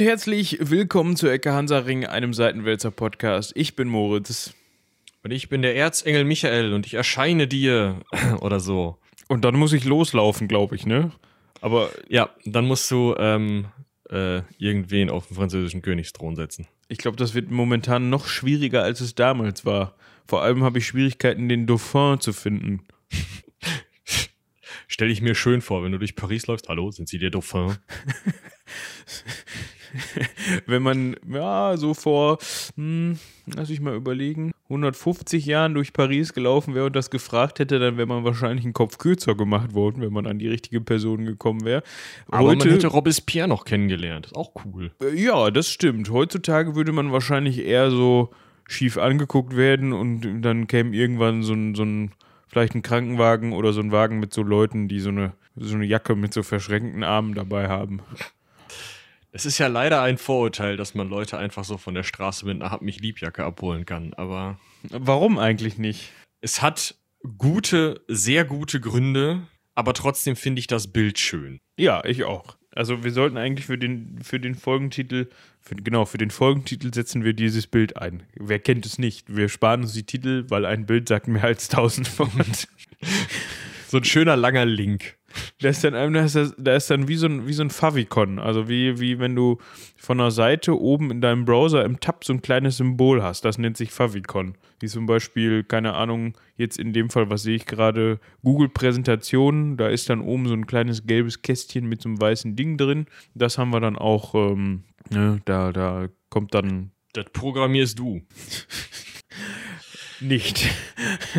und herzlich willkommen zu Ecke Hansaring, einem Seitenwälzer Podcast. Ich bin Moritz. Und ich bin der Erzengel Michael und ich erscheine dir oder so. Und dann muss ich loslaufen, glaube ich, ne? Aber ja, dann musst du ähm, äh, irgendwen auf den französischen Königsthron setzen. Ich glaube, das wird momentan noch schwieriger, als es damals war. Vor allem habe ich Schwierigkeiten, den Dauphin zu finden. Stell ich mir schön vor, wenn du durch Paris läufst. Hallo, sind Sie der Dauphin? wenn man, ja, so vor, hm, lass ich mal überlegen, 150 Jahren durch Paris gelaufen wäre und das gefragt hätte, dann wäre man wahrscheinlich einen Kopf kürzer gemacht worden, wenn man an die richtige Person gekommen wäre. Aber man hätte Robespierre noch kennengelernt. Ist auch cool. Äh, ja, das stimmt. Heutzutage würde man wahrscheinlich eher so schief angeguckt werden und dann käme irgendwann so ein, so ein vielleicht ein Krankenwagen oder so ein Wagen mit so Leuten, die so eine, so eine Jacke mit so verschränkten Armen dabei haben. Es ist ja leider ein Vorurteil, dass man Leute einfach so von der Straße mit einer Hab mich Liebjacke abholen kann, aber. Warum eigentlich nicht? Es hat gute, sehr gute Gründe, aber trotzdem finde ich das Bild schön. Ja, ich auch. Also wir sollten eigentlich für den, für den Folgentitel, für, genau, für den Folgentitel setzen wir dieses Bild ein. Wer kennt es nicht? Wir sparen uns die Titel, weil ein Bild sagt mehr als tausend Wort. so ein schöner langer Link. Da ist dann, da ist, da ist dann wie so ein, wie so ein Favicon. Also wie, wie wenn du von der Seite oben in deinem Browser im Tab so ein kleines Symbol hast. Das nennt sich Favicon. Wie zum Beispiel, keine Ahnung, jetzt in dem Fall, was sehe ich gerade, Google-Präsentationen. Da ist dann oben so ein kleines gelbes Kästchen mit so einem weißen Ding drin. Das haben wir dann auch, ähm, ne, da, da kommt dann. Das programmierst du. Nicht.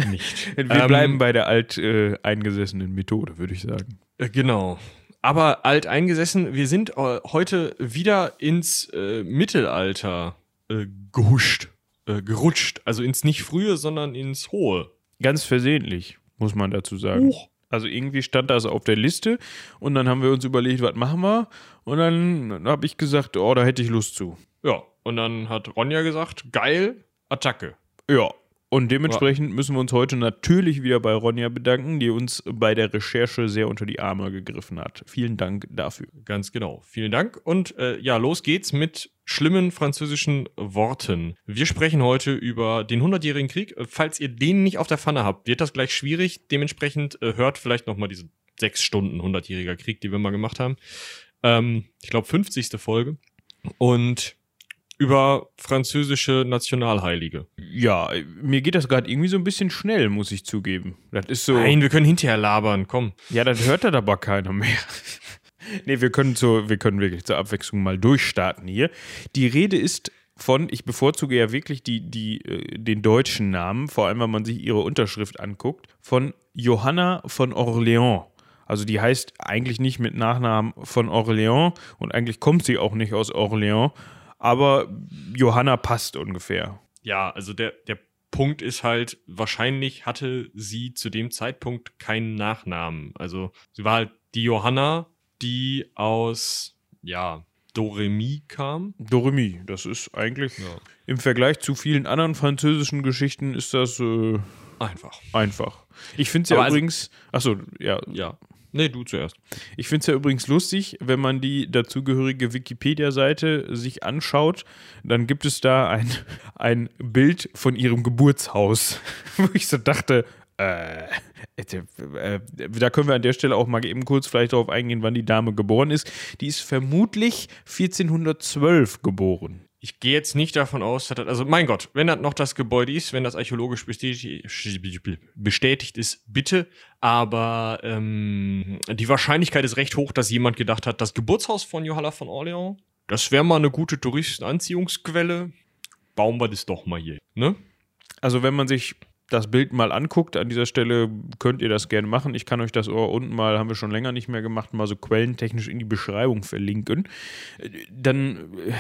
Nicht. Wir ähm, bleiben bei der alteingesessenen äh, Methode, würde ich sagen. Äh, genau. Aber alteingesessen, wir sind äh, heute wieder ins äh, Mittelalter äh, gehuscht, äh, gerutscht. Also ins nicht frühe, sondern ins hohe. Ganz versehentlich, muss man dazu sagen. Huch. Also irgendwie stand das auf der Liste und dann haben wir uns überlegt, was machen wir? Und dann habe ich gesagt, oh, da hätte ich Lust zu. Ja, und dann hat Ronja gesagt, geil, Attacke. Ja, und dementsprechend müssen wir uns heute natürlich wieder bei Ronja bedanken, die uns bei der Recherche sehr unter die Arme gegriffen hat. Vielen Dank dafür. Ganz genau. Vielen Dank. Und äh, ja, los geht's mit schlimmen französischen Worten. Wir sprechen heute über den Hundertjährigen Krieg. Falls ihr den nicht auf der Pfanne habt, wird das gleich schwierig. Dementsprechend äh, hört vielleicht nochmal diese sechs Stunden Hundertjähriger Krieg, die wir mal gemacht haben. Ähm, ich glaube, 50. Folge. Und über französische Nationalheilige. Ja, mir geht das gerade irgendwie so ein bisschen schnell, muss ich zugeben. Das ist so. Nein, wir können hinterher labern, komm. Ja, dann hört das aber keiner mehr. nee, wir können, zur, wir können wirklich zur Abwechslung mal durchstarten hier. Die Rede ist von, ich bevorzuge ja wirklich die, die, äh, den deutschen Namen, vor allem wenn man sich ihre Unterschrift anguckt, von Johanna von Orléans. Also die heißt eigentlich nicht mit Nachnamen von Orléans und eigentlich kommt sie auch nicht aus Orléans, aber Johanna passt ungefähr. Ja, also der, der Punkt ist halt, wahrscheinlich hatte sie zu dem Zeitpunkt keinen Nachnamen. Also sie war halt die Johanna, die aus, ja, Doremi kam. Doremi, das ist eigentlich ja. im Vergleich zu vielen anderen französischen Geschichten ist das äh, einfach. Einfach. Ich finde es ja also übrigens, achso, ja. Ja. Nee, du zuerst. Ich finde es ja übrigens lustig, wenn man die dazugehörige Wikipedia-Seite sich anschaut, dann gibt es da ein, ein Bild von ihrem Geburtshaus, wo ich so dachte, äh, äh, da können wir an der Stelle auch mal eben kurz vielleicht darauf eingehen, wann die Dame geboren ist. Die ist vermutlich 1412 geboren. Ich gehe jetzt nicht davon aus, dass das, also mein Gott, wenn das noch das Gebäude ist, wenn das archäologisch bestätigt, ist, bitte. Aber ähm, die Wahrscheinlichkeit ist recht hoch, dass jemand gedacht hat, das Geburtshaus von Johanna von Orleans, das wäre mal eine gute Touristenanziehungsquelle. Bauen wir das doch mal hier, ne? Also wenn man sich das Bild mal anguckt, an dieser Stelle könnt ihr das gerne machen. Ich kann euch das Ohr unten mal, haben wir schon länger nicht mehr gemacht, mal so quellentechnisch in die Beschreibung verlinken. Dann, äh,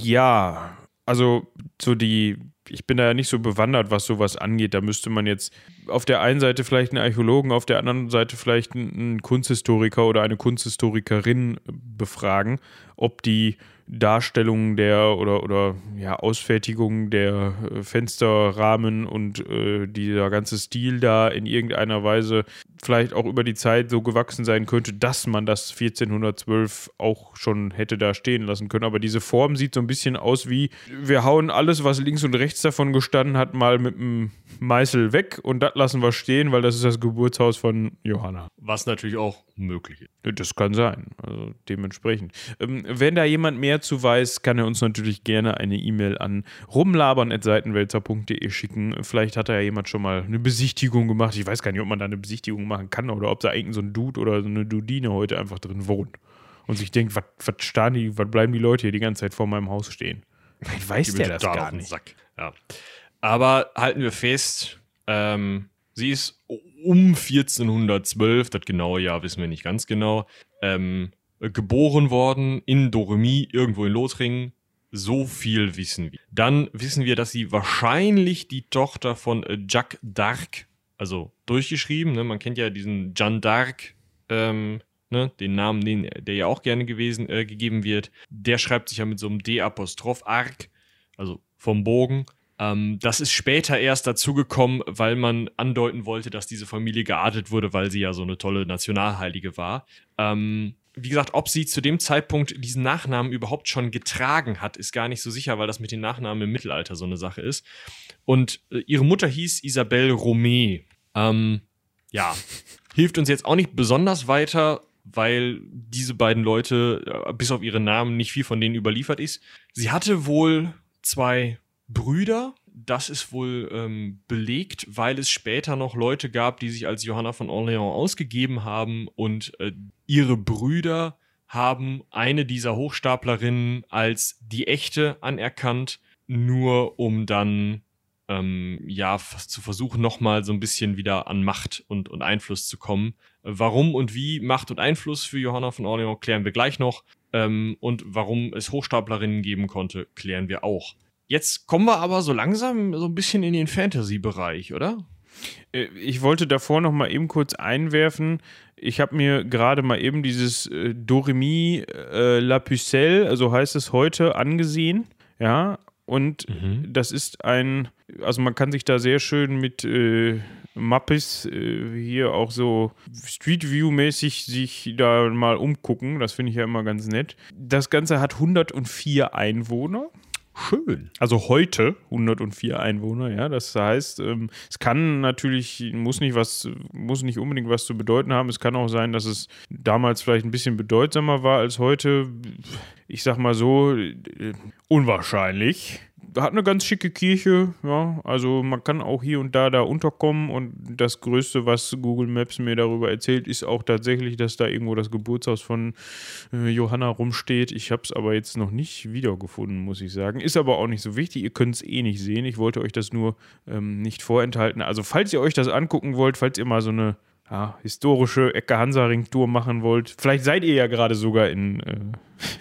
ja, also so die, ich bin da ja nicht so bewandert, was sowas angeht. Da müsste man jetzt auf der einen Seite vielleicht einen Archäologen, auf der anderen Seite vielleicht einen Kunsthistoriker oder eine Kunsthistorikerin befragen, ob die Darstellung der oder, oder ja, Ausfertigung der äh, Fensterrahmen und äh, dieser ganze Stil da in irgendeiner Weise vielleicht auch über die Zeit so gewachsen sein könnte, dass man das 1412 auch schon hätte da stehen lassen können. Aber diese Form sieht so ein bisschen aus wie, wir hauen alles, was links und rechts davon gestanden hat, mal mit einem Meißel weg und das lassen wir stehen, weil das ist das Geburtshaus von Johanna. Was natürlich auch möglich ist. Das kann sein, also dementsprechend. Ähm, wenn da jemand mehr zu weiß, kann er uns natürlich gerne eine E-Mail an rumlabern.seitenwälzer.de schicken. Vielleicht hat da ja jemand schon mal eine Besichtigung gemacht. Ich weiß gar nicht, ob man da eine Besichtigung machen kann oder ob da irgend so ein Dude oder so eine Dudine heute einfach drin wohnt und sich denkt, was die, was bleiben die Leute hier die ganze Zeit vor meinem Haus stehen? Ich weiß der das gar nicht. Ja. Aber halten wir fest, ähm, sie ist um 1412, das genaue Jahr wissen wir nicht ganz genau, ähm, geboren worden in Doremi, irgendwo in Lothringen. So viel wissen wir. Dann wissen wir, dass sie wahrscheinlich die Tochter von äh, Jacques d'Arc, also durchgeschrieben, ne? man kennt ja diesen Jeanne d'Arc, ähm, ne? den Namen, den, der ja auch gerne gewesen, äh, gegeben wird. Der schreibt sich ja mit so einem D-Apostroph Arc, also vom Bogen. Ähm, das ist später erst dazugekommen, weil man andeuten wollte, dass diese Familie geadelt wurde, weil sie ja so eine tolle Nationalheilige war. Ähm, wie gesagt, ob sie zu dem Zeitpunkt diesen Nachnamen überhaupt schon getragen hat, ist gar nicht so sicher, weil das mit den Nachnamen im Mittelalter so eine Sache ist. Und äh, ihre Mutter hieß Isabelle Romé. Ähm, ja, hilft uns jetzt auch nicht besonders weiter, weil diese beiden Leute, äh, bis auf ihre Namen, nicht viel von denen überliefert ist. Sie hatte wohl zwei Brüder. Das ist wohl ähm, belegt, weil es später noch Leute gab, die sich als Johanna von Orléans ausgegeben haben und äh, ihre Brüder haben eine dieser Hochstaplerinnen als die echte anerkannt, nur um dann ähm, ja zu versuchen, nochmal so ein bisschen wieder an Macht und, und Einfluss zu kommen. Warum und wie Macht und Einfluss für Johanna von Orleans klären wir gleich noch. Ähm, und warum es Hochstaplerinnen geben konnte, klären wir auch. Jetzt kommen wir aber so langsam so ein bisschen in den Fantasy-Bereich, oder? Äh, ich wollte davor noch mal eben kurz einwerfen. Ich habe mir gerade mal eben dieses äh, Doremi äh, La Pucelle, also heißt es heute, angesehen. Ja, und mhm. das ist ein, also man kann sich da sehr schön mit äh, Mappes äh, hier auch so Street View-mäßig sich da mal umgucken. Das finde ich ja immer ganz nett. Das Ganze hat 104 Einwohner. Schön. Also heute 104 Einwohner, ja. Das heißt, ähm, es kann natürlich, muss nicht was, muss nicht unbedingt was zu bedeuten haben. Es kann auch sein, dass es damals vielleicht ein bisschen bedeutsamer war als heute. Ich sag mal so, äh, unwahrscheinlich hat eine ganz schicke Kirche, ja. Also man kann auch hier und da da unterkommen und das Größte, was Google Maps mir darüber erzählt, ist auch tatsächlich, dass da irgendwo das Geburtshaus von äh, Johanna rumsteht. Ich habe es aber jetzt noch nicht wiedergefunden, muss ich sagen. Ist aber auch nicht so wichtig. Ihr könnt es eh nicht sehen. Ich wollte euch das nur ähm, nicht vorenthalten. Also falls ihr euch das angucken wollt, falls ihr mal so eine ja, historische Ecke Hansa-Ring-Tour machen wollt, vielleicht seid ihr ja gerade sogar in äh,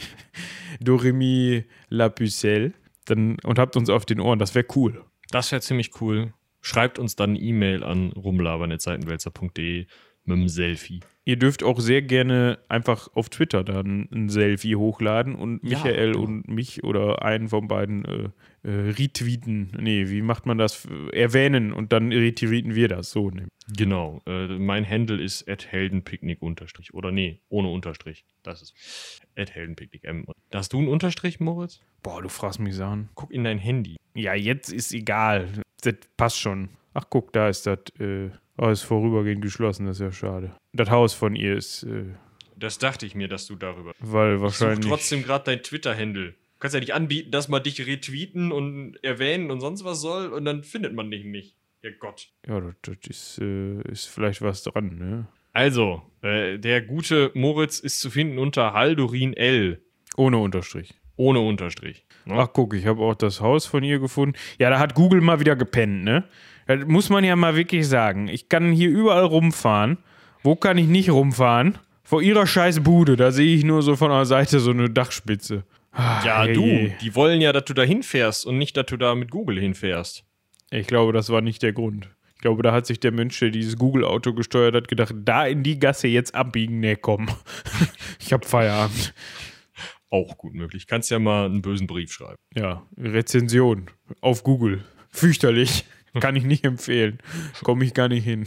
Doremi La Pucelle dann, und habt uns auf den Ohren. Das wäre cool. Das wäre ziemlich cool. Schreibt uns dann eine E-Mail an rumlabern.seitenwälzer.de mit einem Selfie. Ihr dürft auch sehr gerne einfach auf Twitter dann ein Selfie hochladen und Michael ja, und mich oder einen von beiden äh, äh, retweeten. Nee, wie macht man das? Erwähnen und dann retweeten wir das. So. Nee. Genau. Äh, mein Handle ist heldenpicknick unterstrich. Oder nee, ohne Unterstrich. Das ist heldenpicknick M. Hast du einen Unterstrich, Moritz? Boah, du fragst mich Sachen. Guck in dein Handy. Ja, jetzt ist egal. Das passt schon. Ach, guck, da ist das. Äh, oh, ist vorübergehend geschlossen, das ist ja schade. Das Haus von ihr ist. Äh, das dachte ich mir, dass du darüber. Weil wahrscheinlich. Ich such trotzdem gerade dein Twitter-Handle. Du kannst ja nicht anbieten, dass man dich retweeten und erwähnen und sonst was soll und dann findet man dich nicht. Ja Gott. Ja, das, das ist, äh, ist vielleicht was dran, ne? Also, äh, der gute Moritz ist zu finden unter Haldorin L. Ohne Unterstrich. Ohne Unterstrich. Ne? Ach, guck, ich habe auch das Haus von ihr gefunden. Ja, da hat Google mal wieder gepennt, ne? Das muss man ja mal wirklich sagen. Ich kann hier überall rumfahren. Wo kann ich nicht rumfahren? Vor ihrer scheiß Bude. Da sehe ich nur so von der Seite so eine Dachspitze. Ah, ja, hey, du, die wollen ja, dass du da hinfährst und nicht, dass du da mit Google hinfährst. Ich glaube, das war nicht der Grund. Ich glaube, da hat sich der Mensch, der dieses Google-Auto gesteuert hat, gedacht, da in die Gasse jetzt abbiegen. Nee, komm. ich hab Feierabend. Auch gut möglich. Kannst ja mal einen bösen Brief schreiben. Ja, Rezension auf Google. Fürchterlich. Kann ich nicht empfehlen. Komme ich gar nicht hin.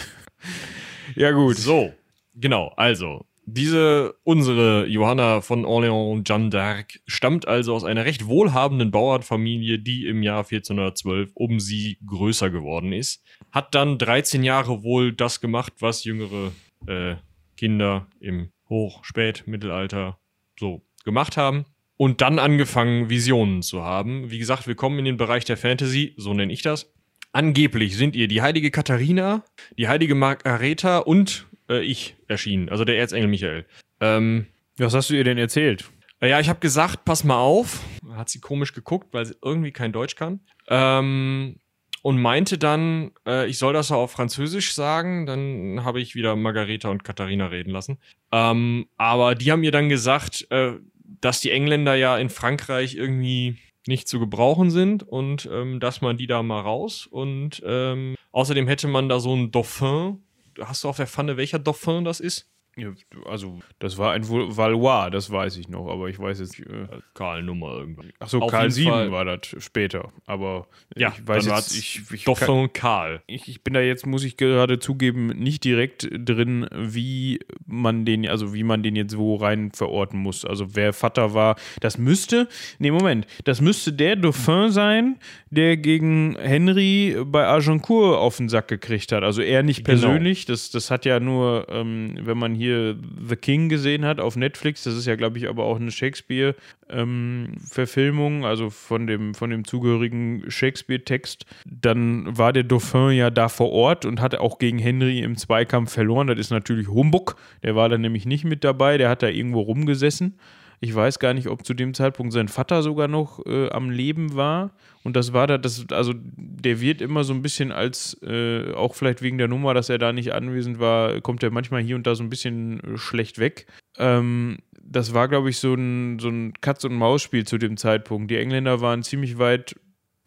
Ja, gut. So, genau. Also, diese, unsere Johanna von Orléans Jeanne d'Arc stammt also aus einer recht wohlhabenden Bauernfamilie, die im Jahr 1412 um sie größer geworden ist. Hat dann 13 Jahre wohl das gemacht, was jüngere äh, Kinder im Hoch-, Spät-, Mittelalter so gemacht haben. Und dann angefangen, Visionen zu haben. Wie gesagt, wir kommen in den Bereich der Fantasy, so nenne ich das. Angeblich sind ihr die heilige Katharina, die heilige Margareta und äh, ich erschienen, also der Erzengel Michael. Ähm, Was hast du ihr denn erzählt? äh, ja, ich habe gesagt, pass mal auf. Hat sie komisch geguckt, weil sie irgendwie kein Deutsch kann. Ähm, und meinte dann, äh, ich soll das auch auf Französisch sagen. Dann habe ich wieder Margareta und Katharina reden lassen. Ähm, aber die haben mir dann gesagt, äh, dass die Engländer ja in Frankreich irgendwie nicht zu gebrauchen sind und ähm, dass man die da mal raus. Und ähm, außerdem hätte man da so einen Dauphin. Hast du auf der Pfanne, welcher Dauphin das ist? Ja, also, das war ein Val- Valois, das weiß ich noch, aber ich weiß jetzt. Äh, Karl Nummer irgendwann. Achso, Auf Karl jeden VII Fall. war das später, aber Ja, ich weiß dann jetzt, ich, ich, kann, Dauphin Karl. ich, ich bin da jetzt, muss ich gerade zugeben, nicht direkt drin, wie man den, also wie man den jetzt wo rein verorten muss. Also wer Vater war, das müsste, nee, Moment, das müsste der Dauphin sein, der gegen Henry bei Agincourt auf den Sack gekriegt hat. Also er nicht Genau. persönlich, das, das hat ja nur, ähm, wenn man hier The King gesehen hat auf Netflix, das ist ja, glaube ich, aber auch eine Shakespeare-Verfilmung, also von dem, von dem zugehörigen Shakespeare-Text, dann war der Dauphin ja da vor Ort und hat auch gegen Henry im Zweikampf verloren. Das ist natürlich Humbug, der war dann nämlich nicht mit dabei, der hat da irgendwo rumgesessen. Ich weiß gar nicht, ob zu dem Zeitpunkt sein Vater sogar noch äh, am Leben war. Und das war da, das, also der wird immer so ein bisschen als, äh, auch vielleicht wegen der Nummer, dass er da nicht anwesend war, kommt er manchmal hier und da so ein bisschen äh, schlecht weg. Ähm, das war, glaube ich, so ein, so ein Katz-und-Maus-Spiel zu dem Zeitpunkt. Die Engländer waren ziemlich weit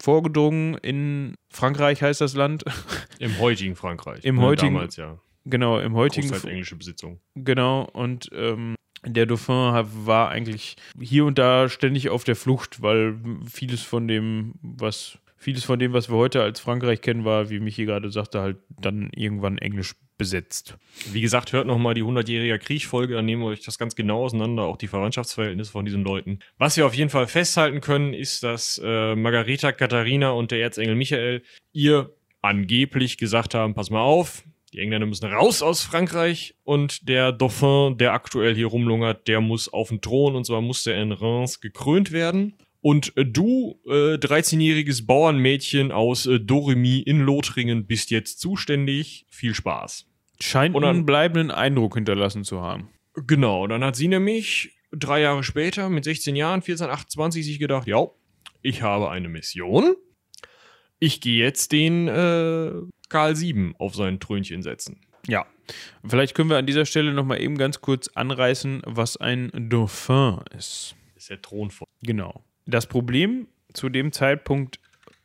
vorgedrungen in Frankreich, heißt das Land. Im heutigen Frankreich. Im Ne, heutigen- Damals, ja. genau, im heutigen. Großteils englische Besitzung. Genau, und ähm, der Dauphin war eigentlich hier und da ständig auf der Flucht, weil vieles von dem, was vieles von dem, was wir heute als Frankreich kennen, war, wie Michi gerade sagte, halt dann irgendwann englisch besetzt. Wie gesagt, hört nochmal die 100-jährige Krieg-Folge, dann nehmen wir euch das ganz genau auseinander, auch die Verwandtschaftsverhältnisse von diesen Leuten. Was wir auf jeden Fall festhalten können, ist, dass äh, Margareta, Katharina und der Erzengel Michael ihr angeblich gesagt haben, pass mal auf, die Engländer müssen raus aus Frankreich und der Dauphin, der aktuell hier rumlungert, der muss auf den Thron und zwar muss der in Reims gekrönt werden. Und äh, du, äh, 13-jähriges Bauernmädchen aus äh, Doremy in Lothringen, bist jetzt zuständig. Viel Spaß. Scheint Und dann- einen bleibenden Eindruck hinterlassen zu haben. Genau, dann hat sie nämlich drei Jahre später mit 16 Jahren, 14, 28 sich gedacht, ja, ich habe eine Mission. Ich gehe jetzt den äh, Karl VII auf sein Trönchen setzen. Ja. Vielleicht können wir an dieser Stelle nochmal eben ganz kurz anreißen, was ein Dauphin ist. Das ist der Thron von. Genau. Das Problem zu dem Zeitpunkt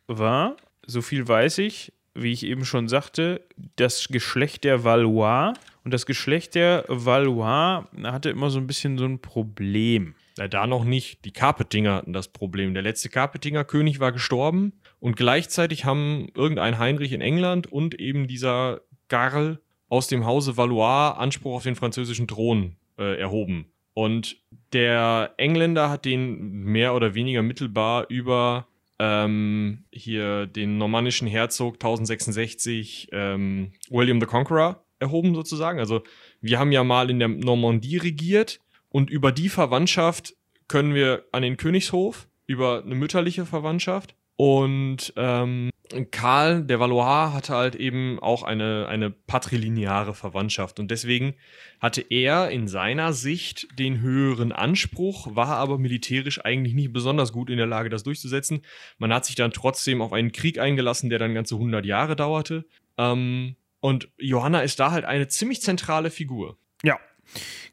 war, so viel weiß ich, wie ich eben schon sagte, das Geschlecht der Valois. Und das Geschlecht der Valois hatte immer so ein bisschen so ein Problem. Da noch nicht. Die Carpetinger hatten das Problem. Der letzte Carpetinger König war gestorben und gleichzeitig haben irgendein Heinrich in England und eben dieser Garl aus dem Hause Valois Anspruch auf den französischen Thron äh, erhoben. Und der Engländer hat den mehr oder weniger mittelbar über ähm, hier den normannischen Herzog 1066 ähm, William the Conqueror erhoben sozusagen. Also wir haben ja mal in der Normandie regiert und über die Verwandtschaft können wir an den Königshof, über eine mütterliche Verwandtschaft. Und ähm, Karl, der Valois, hatte halt eben auch eine, eine patrilineare Verwandtschaft. Und deswegen hatte er in seiner Sicht den höheren Anspruch, war aber militärisch eigentlich nicht besonders gut in der Lage, das durchzusetzen. Man hat sich dann trotzdem auf einen Krieg eingelassen, der dann ganze 100 Jahre dauerte. Ähm, und Johanna ist da halt eine ziemlich zentrale Figur. Ja,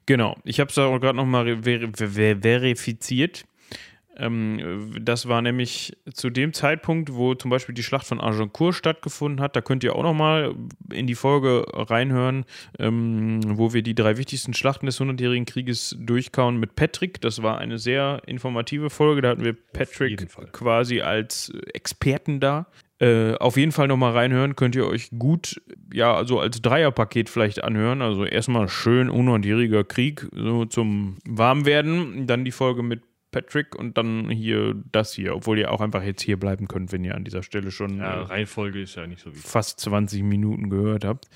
genau. Ich habe es auch gerade nochmal ver ver verifiziert. Ähm, das war nämlich zu dem Zeitpunkt, wo zum Beispiel die Schlacht von Agincourt stattgefunden hat. Da könnt ihr auch nochmal in die Folge reinhören, ähm, wo wir die drei wichtigsten Schlachten des Hundertjährigen Krieges durchkauen mit Patrick. Das war eine sehr informative Folge. Da hatten wir Patrick quasi als Experten da. Äh, auf jeden Fall nochmal reinhören, könnt ihr euch gut, ja, also als Dreierpaket vielleicht anhören. Also erstmal schön unhundjähriger Krieg, so zum Warmwerden. Dann die Folge mit Patrick und dann hier das hier, obwohl ihr auch einfach jetzt hier bleiben könnt, wenn ihr an dieser Stelle schon ja, äh, Reihenfolge ist ja nicht so wichtig. fast 20 Minuten gehört habt.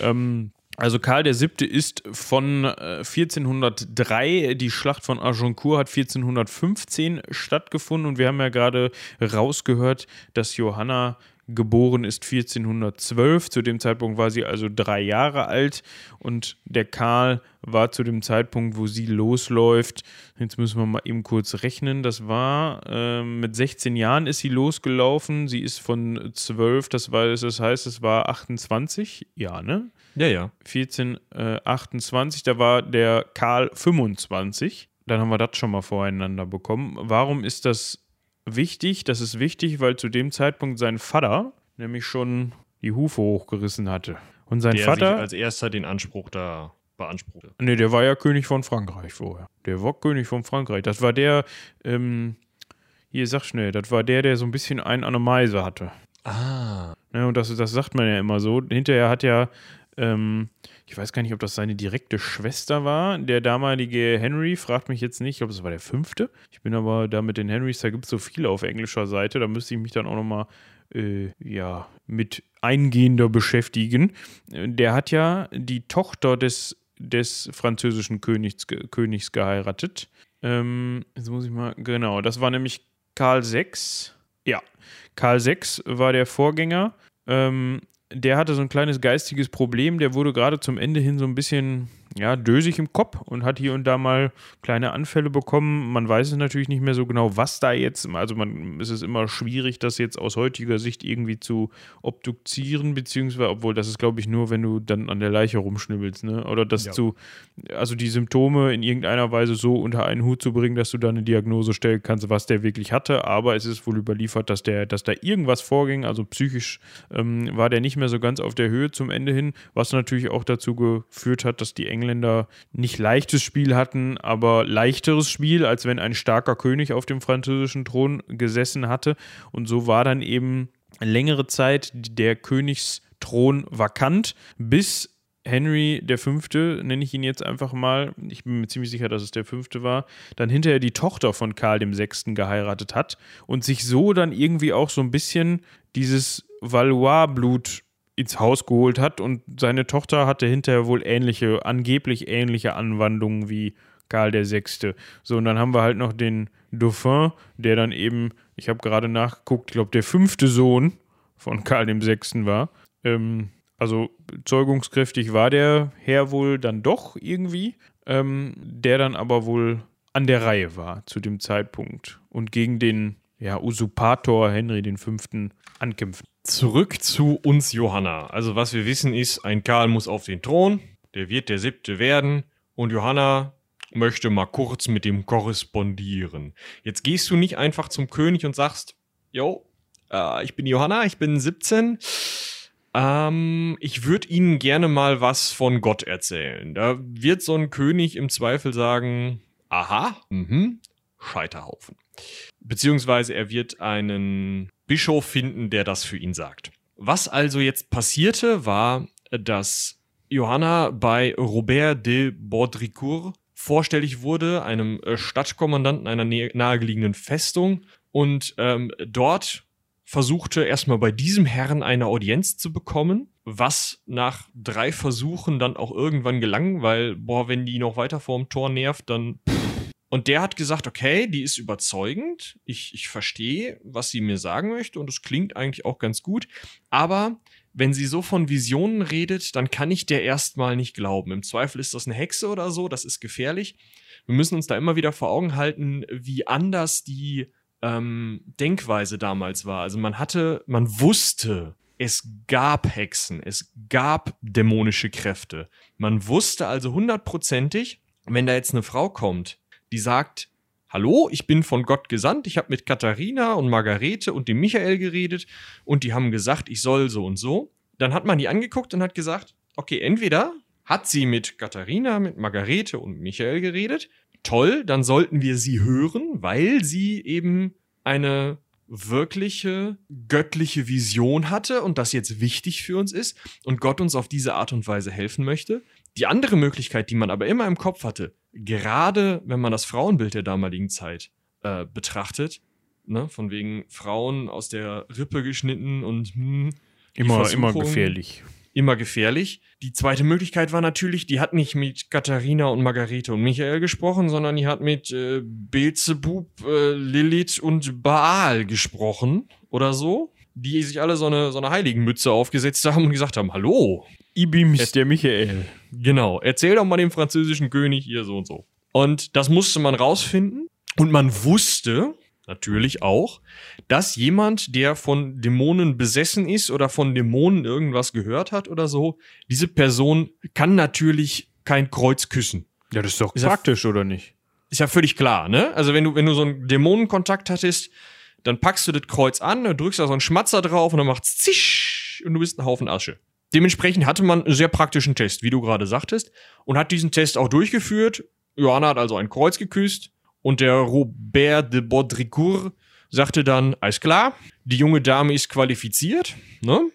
Ähm, also Karl VII. ist von äh, 1403, die Schlacht von Agincourt hat 1415 stattgefunden und wir haben ja gerade rausgehört, dass Johanna geboren ist 1412. Zu dem Zeitpunkt war sie also drei Jahre alt und der Karl war zu dem Zeitpunkt, wo sie losläuft. Jetzt müssen wir mal eben kurz rechnen. Das war äh, mit 16 Jahren ist sie losgelaufen. Sie ist von 12, das, war, das heißt, es war 28. Ja, ne? Ja, ja. 14, äh, 28, da war der Karl 25. Dann haben wir das schon mal voreinander bekommen. Warum ist das wichtig. Das ist wichtig, weil zu dem Zeitpunkt sein Vater nämlich schon die Hufe hochgerissen hatte. Und sein der Vater. Als erster den Anspruch da beanspruchte. Nee, der war ja König von Frankreich vorher. Der war König von Frankreich. Das war der, ähm, hier sag schnell, das war der, der so ein bisschen einen an der Meise hatte. Ah. Ja, und das, das sagt man ja immer so. Hinterher hat ja ähm, ich weiß gar nicht, ob das seine direkte Schwester war. Der damalige Henry fragt mich jetzt nicht, ich glaube, es war der fünfte. Ich bin aber da mit den Henrys, da gibt es so viele auf englischer Seite, da müsste ich mich dann auch nochmal äh, ja, mit eingehender beschäftigen. Der hat ja die Tochter des, des französischen Königs, Königs geheiratet. Ähm, jetzt muss ich mal, genau, das war nämlich Karl VI. Ja, Karl VI war der Vorgänger. Ähm, der hatte so ein kleines geistiges Problem. Der wurde gerade zum Ende hin so ein bisschen ja, dösig im Kopf und hat hier und da mal kleine Anfälle bekommen. Man weiß es natürlich nicht mehr so genau, was da jetzt, also man, es ist immer schwierig, das jetzt aus heutiger Sicht irgendwie zu obduzieren, beziehungsweise, obwohl das ist, glaube ich, nur, wenn du dann an der Leiche rumschnibbelst, ne? Oder das ja. zu, also die Symptome in irgendeiner Weise so unter einen Hut zu bringen, dass du da eine Diagnose stellen kannst, was der wirklich hatte. Aber es ist wohl überliefert, dass der, dass da irgendwas vorging, also psychisch ähm, war der nicht mehr so ganz auf der Höhe zum Ende hin, was natürlich auch dazu geführt hat, dass die Engländer Engländer nicht leichtes Spiel hatten, aber leichteres Spiel, als wenn ein starker König auf dem französischen Thron gesessen hatte. Und so war dann eben längere Zeit der Königsthron vakant, bis Henry Fünfte, nenne ich ihn jetzt einfach mal, ich bin mir ziemlich sicher, dass es der Fünfte war, dann hinterher die Tochter von Karl dem Sechsten geheiratet hat und sich so dann irgendwie auch so ein bisschen dieses Valois-Blut ins Haus geholt hat und seine Tochter hatte hinterher wohl ähnliche, angeblich ähnliche Anwandlungen wie Karl VI. So, und dann haben wir halt noch den Dauphin, der dann eben, ich habe gerade nachgeguckt, ich glaube, der fünfte Sohn von Karl VI. war. Ähm, also zeugungskräftig war der Herr wohl dann doch irgendwie, ähm, der dann aber wohl an der Reihe war zu dem Zeitpunkt und gegen den ja, Usurpator Henry V. ankämpfen. Zurück zu uns, Johanna. Also, was wir wissen ist, ein Karl muss auf den Thron, der wird der siebte werden und Johanna möchte mal kurz mit dem korrespondieren. Jetzt gehst du nicht einfach zum König und sagst, Jo, äh, ich bin Johanna, ich bin 17. Ähm, ich würde Ihnen gerne mal was von Gott erzählen. Da wird so ein König im Zweifel sagen, aha, mhm, Scheiterhaufen. Beziehungsweise er wird einen Bischof finden, der das für ihn sagt. Was also jetzt passierte, war, dass Johanna bei Robert de Baudricourt vorstellig wurde, einem äh, Stadtkommandanten einer nahegelegenen Festung. Und ähm, dort versuchte erstmal bei diesem Herrn eine Audienz zu bekommen, was nach drei Versuchen dann auch irgendwann gelang, weil, boah, wenn die noch weiter vorm Tor nervt, dann pff, und der hat gesagt, okay, die ist überzeugend. Ich, ich verstehe, was sie mir sagen möchte und es klingt eigentlich auch ganz gut. Aber wenn sie so von Visionen redet, dann kann ich der erstmal nicht glauben. Im Zweifel ist das eine Hexe oder so, das ist gefährlich. Wir müssen uns da immer wieder vor Augen halten, wie anders die ähm, Denkweise damals war. Also man hatte, man wusste, es gab Hexen, es gab dämonische Kräfte. Man wusste also hundertprozentig, wenn da jetzt eine Frau kommt, die sagt, hallo, ich bin von Gott gesandt, ich habe mit Katharina und Margarete und dem Michael geredet und die haben gesagt, ich soll so und so. Dann hat man die angeguckt und hat gesagt, okay, entweder hat sie mit Katharina, mit Margarete und Michael geredet, toll, dann sollten wir sie hören, weil sie eben eine wirkliche göttliche Vision hatte und das jetzt wichtig für uns ist und Gott uns auf diese Art und Weise helfen möchte. Die andere Möglichkeit, die man aber immer im Kopf hatte, gerade wenn man das Frauenbild der damaligen Zeit äh, betrachtet, ne, von wegen Frauen aus der Rippe geschnitten und hm, immer, immer gefährlich. Immer gefährlich. Die zweite Möglichkeit war natürlich, die hat nicht mit Katharina und Margarete und Michael gesprochen, sondern die hat mit äh, Beelzebub, äh, Lilith und Baal gesprochen oder so, die sich alle so eine, so eine Heiligenmütze aufgesetzt haben und gesagt haben, hallo. Ibim ist der Michael. Genau, erzähl doch mal dem französischen König hier so und so. Und das musste man rausfinden. Und man wusste natürlich auch, dass jemand, der von Dämonen besessen ist oder von Dämonen irgendwas gehört hat oder so, diese Person kann natürlich kein Kreuz küssen. Ja, das ist doch Ist ja- praktisch, oder nicht? Ist ja völlig klar, ne? Also wenn du, wenn du so einen Dämonenkontakt hattest, dann packst du das Kreuz an, dann drückst da so einen Schmatzer drauf und dann macht's zisch und du bist ein Haufen Asche. Dementsprechend hatte man einen sehr praktischen Test, wie du gerade sagtest, und hat diesen Test auch durchgeführt. Johanna hat also ein Kreuz geküsst und der Robert de Baudricourt sagte dann, alles klar, die junge Dame ist qualifiziert, ne?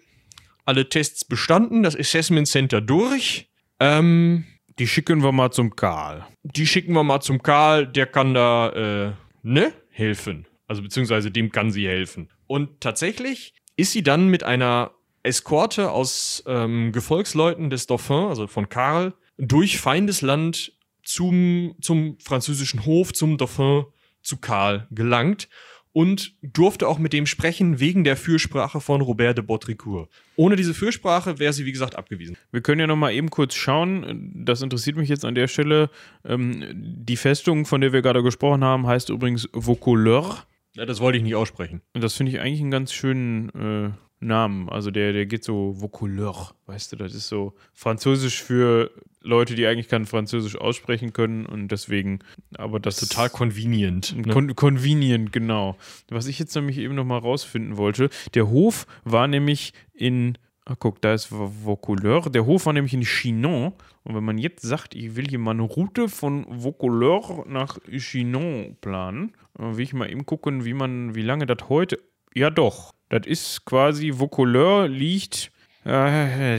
Alle Tests bestanden, das Assessment Center durch. Ähm, Die schicken wir mal zum Karl. die schicken wir mal zum Karl, der kann da, äh, ne, helfen. Also beziehungsweise dem kann sie helfen. Und tatsächlich ist sie dann mit einer Eskorte aus ähm, Gefolgsleuten des Dauphin, also von Karl, durch Feindesland zum, zum französischen Hof, zum Dauphin, zu Karl gelangt und durfte auch mit dem sprechen wegen der Fürsprache von Robert de Baudricourt. Ohne diese Fürsprache wäre sie, wie gesagt, abgewiesen. Wir können ja noch mal eben kurz schauen. Das interessiert mich jetzt an der Stelle. Ähm, die Festung, von der wir gerade gesprochen haben, heißt übrigens Vaucouleurs. Ja, das wollte ich nicht aussprechen. Und das finde ich eigentlich einen ganz schönen äh, Namen. Also der, der geht so Vaucouleurs, weißt du, das ist so französisch für Leute, die eigentlich kein Französisch aussprechen können und deswegen, aber das Total convenient. Ne? Con convenient, genau. Was ich jetzt nämlich eben noch mal rausfinden wollte, der Hof war nämlich in, ach guck, da ist Vau- Vaucouleurs, der Hof war nämlich in Chinon und wenn man jetzt sagt, ich will hier mal eine Route von Vaucouleurs nach Chinon planen, äh, will ich mal eben gucken, wie man, wie lange das heute, ja doch, das ist quasi, Vaucouleurs liegt äh,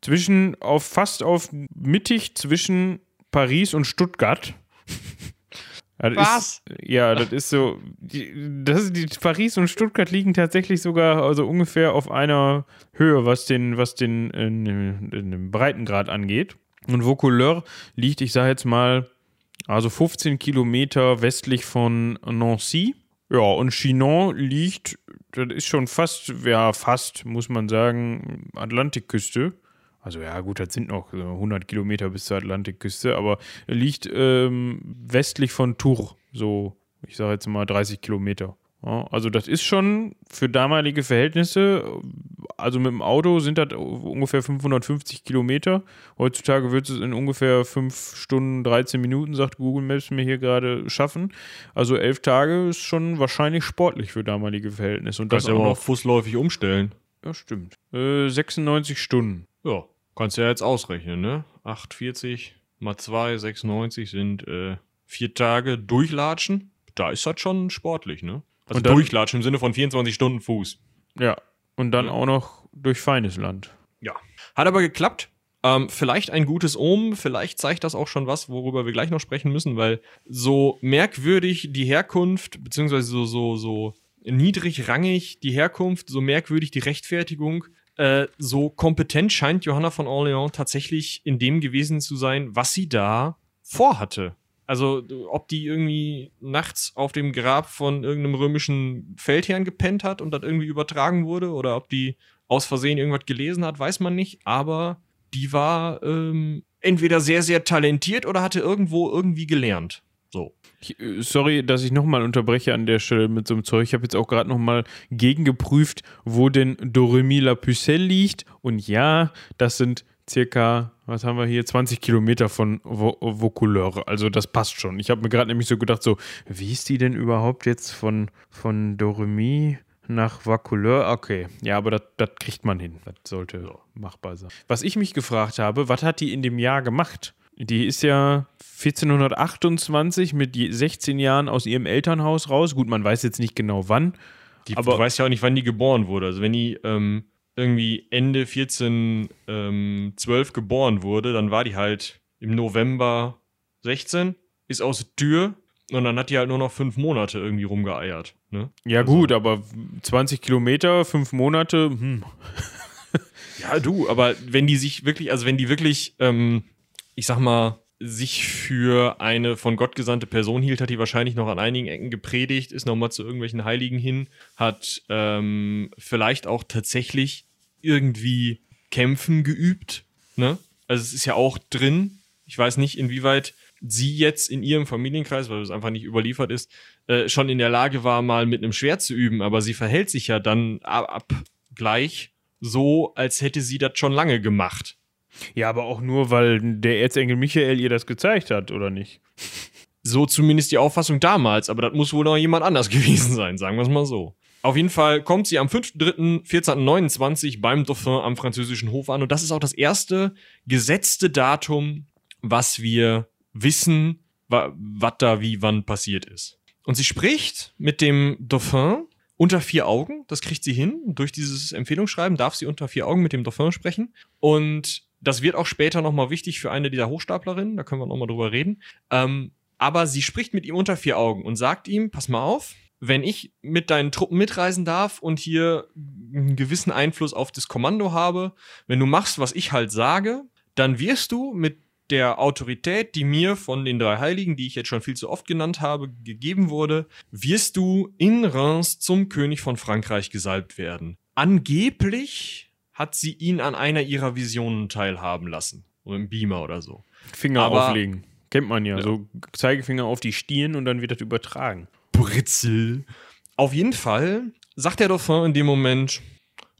zwischen, auf, fast auf mittig zwischen Paris und Stuttgart. Das Was? Ist, ja, das ist so. Die, das ist, die, Paris und Stuttgart liegen tatsächlich sogar also ungefähr auf einer Höhe, was den, was den, äh, Breitengrad angeht. Und Vaucouleurs liegt, ich sage jetzt mal, also 15 Kilometer westlich von Nancy. Ja, und Chinon liegt, das ist schon fast, ja, fast, muss man sagen, Atlantikküste. Also ja, gut, das sind noch so 100 Kilometer bis zur Atlantikküste, aber liegt ähm, westlich von Tours, so, ich sage jetzt mal 30 Kilometer. Ja, also das ist schon für damalige Verhältnisse, also mit dem Auto sind das ungefähr 550 Kilometer. Heutzutage wird es in ungefähr 5 Stunden 13 Minuten, sagt Google Maps mir hier gerade, schaffen. Also 11 Tage ist schon wahrscheinlich sportlich für damalige Verhältnisse. Und das Kannst auch aber noch, auch fußläufig umstellen. ja stimmt, äh, 96 Stunden. Ja, kannst ja jetzt ausrechnen, ne? 840 mal 2, 96 sind äh, vier Tage durchlatschen. Da ist das schon sportlich, ne? Also durchlatschen im Sinne von 24 Stunden Fuß. Ja, und dann auch noch durch feines Land. Ja. Hat aber geklappt. Ähm, vielleicht ein gutes Omen, vielleicht zeigt das auch schon was, worüber wir gleich noch sprechen müssen, weil so merkwürdig die Herkunft, beziehungsweise so, so, so niedrigrangig die Herkunft, so merkwürdig die Rechtfertigung, äh, so kompetent scheint Johanna von Orleans tatsächlich in dem gewesen zu sein, was sie da vorhatte. Also, ob die irgendwie nachts auf dem Grab von irgendeinem römischen Feldherrn gepennt hat und das irgendwie übertragen wurde, oder ob die aus Versehen irgendwas gelesen hat, weiß man nicht, aber die war ähm, entweder sehr, sehr talentiert oder hatte irgendwo irgendwie gelernt. So. Äh, sorry, dass ich nochmal unterbreche an der Stelle mit so einem Zeug. Ich habe jetzt auch gerade nochmal gegengeprüft, wo denn Doremi la Pucelle liegt. Und ja, das sind circa was haben wir hier? 20 Kilometer von Vaucouleur. Also das passt schon. Ich habe mir gerade nämlich so gedacht, so, wie ist die denn überhaupt jetzt von, von Doremi nach Vaucouleur? Okay, ja, aber das kriegt man hin. Das sollte ja. machbar sein. Was ich mich gefragt habe, was hat die in dem Jahr gemacht? Die ist ja 1428 mit 16 Jahren aus ihrem Elternhaus raus. Gut, man weiß jetzt nicht genau wann. Die, aber du weißt ja auch nicht, wann die geboren wurde. Also wenn die ähm, irgendwie Ende 1412 ähm, geboren wurde, dann war die halt im November 16, ist aus der Tür und dann hat die halt nur noch fünf Monate irgendwie rumgeeiert. Ne? Ja, also, gut, aber 20 Kilometer, fünf Monate, hm. Ja, du, aber wenn die sich wirklich, also wenn die wirklich, ähm, ich sag mal, sich für eine von Gott gesandte Person hielt, hat die wahrscheinlich noch an einigen Ecken gepredigt, ist nochmal zu irgendwelchen Heiligen hin, hat ähm, vielleicht auch tatsächlich irgendwie Kämpfen geübt. Ne? Also es ist ja auch drin. Ich weiß nicht, inwieweit sie jetzt in ihrem Familienkreis, weil es einfach nicht überliefert ist, äh, schon in der Lage war, mal mit einem Schwert zu üben, aber sie verhält sich ja dann ab, ab gleich so, als hätte sie das schon lange gemacht. Ja, aber auch nur, weil der Erzengel Michael ihr das gezeigt hat, oder nicht? So zumindest die Auffassung damals, aber das muss wohl noch jemand anders gewesen sein, sagen wir es mal so. Auf jeden Fall kommt sie am 5.3.1429 beim Dauphin am französischen Hof an und das ist auch das erste gesetzte Datum, was wir wissen, was da wie wann passiert ist. Und sie spricht mit dem Dauphin unter vier Augen, das kriegt sie hin. Durch dieses Empfehlungsschreiben darf sie unter vier Augen mit dem Dauphin sprechen. Und das wird auch später nochmal wichtig für eine dieser Hochstaplerinnen, da können wir nochmal drüber reden. Ähm, aber sie spricht mit ihm unter vier Augen und sagt ihm, pass mal auf, wenn ich mit deinen Truppen mitreisen darf und hier einen gewissen Einfluss auf das Kommando habe, wenn du machst, was ich halt sage, dann wirst du mit der Autorität, die mir von den drei Heiligen, die ich jetzt schon viel zu oft genannt habe, gegeben wurde, wirst du in Reims zum König von Frankreich gesalbt werden. Angeblich hat sie ihn an einer ihrer Visionen teilhaben lassen. Oder im Beamer oder so. Finger Aber, auflegen. Kennt man ja. ja. So Zeigefinger auf die Stirn und dann wird das übertragen. Britzel. Auf jeden Fall sagt der Dauphin in dem Moment,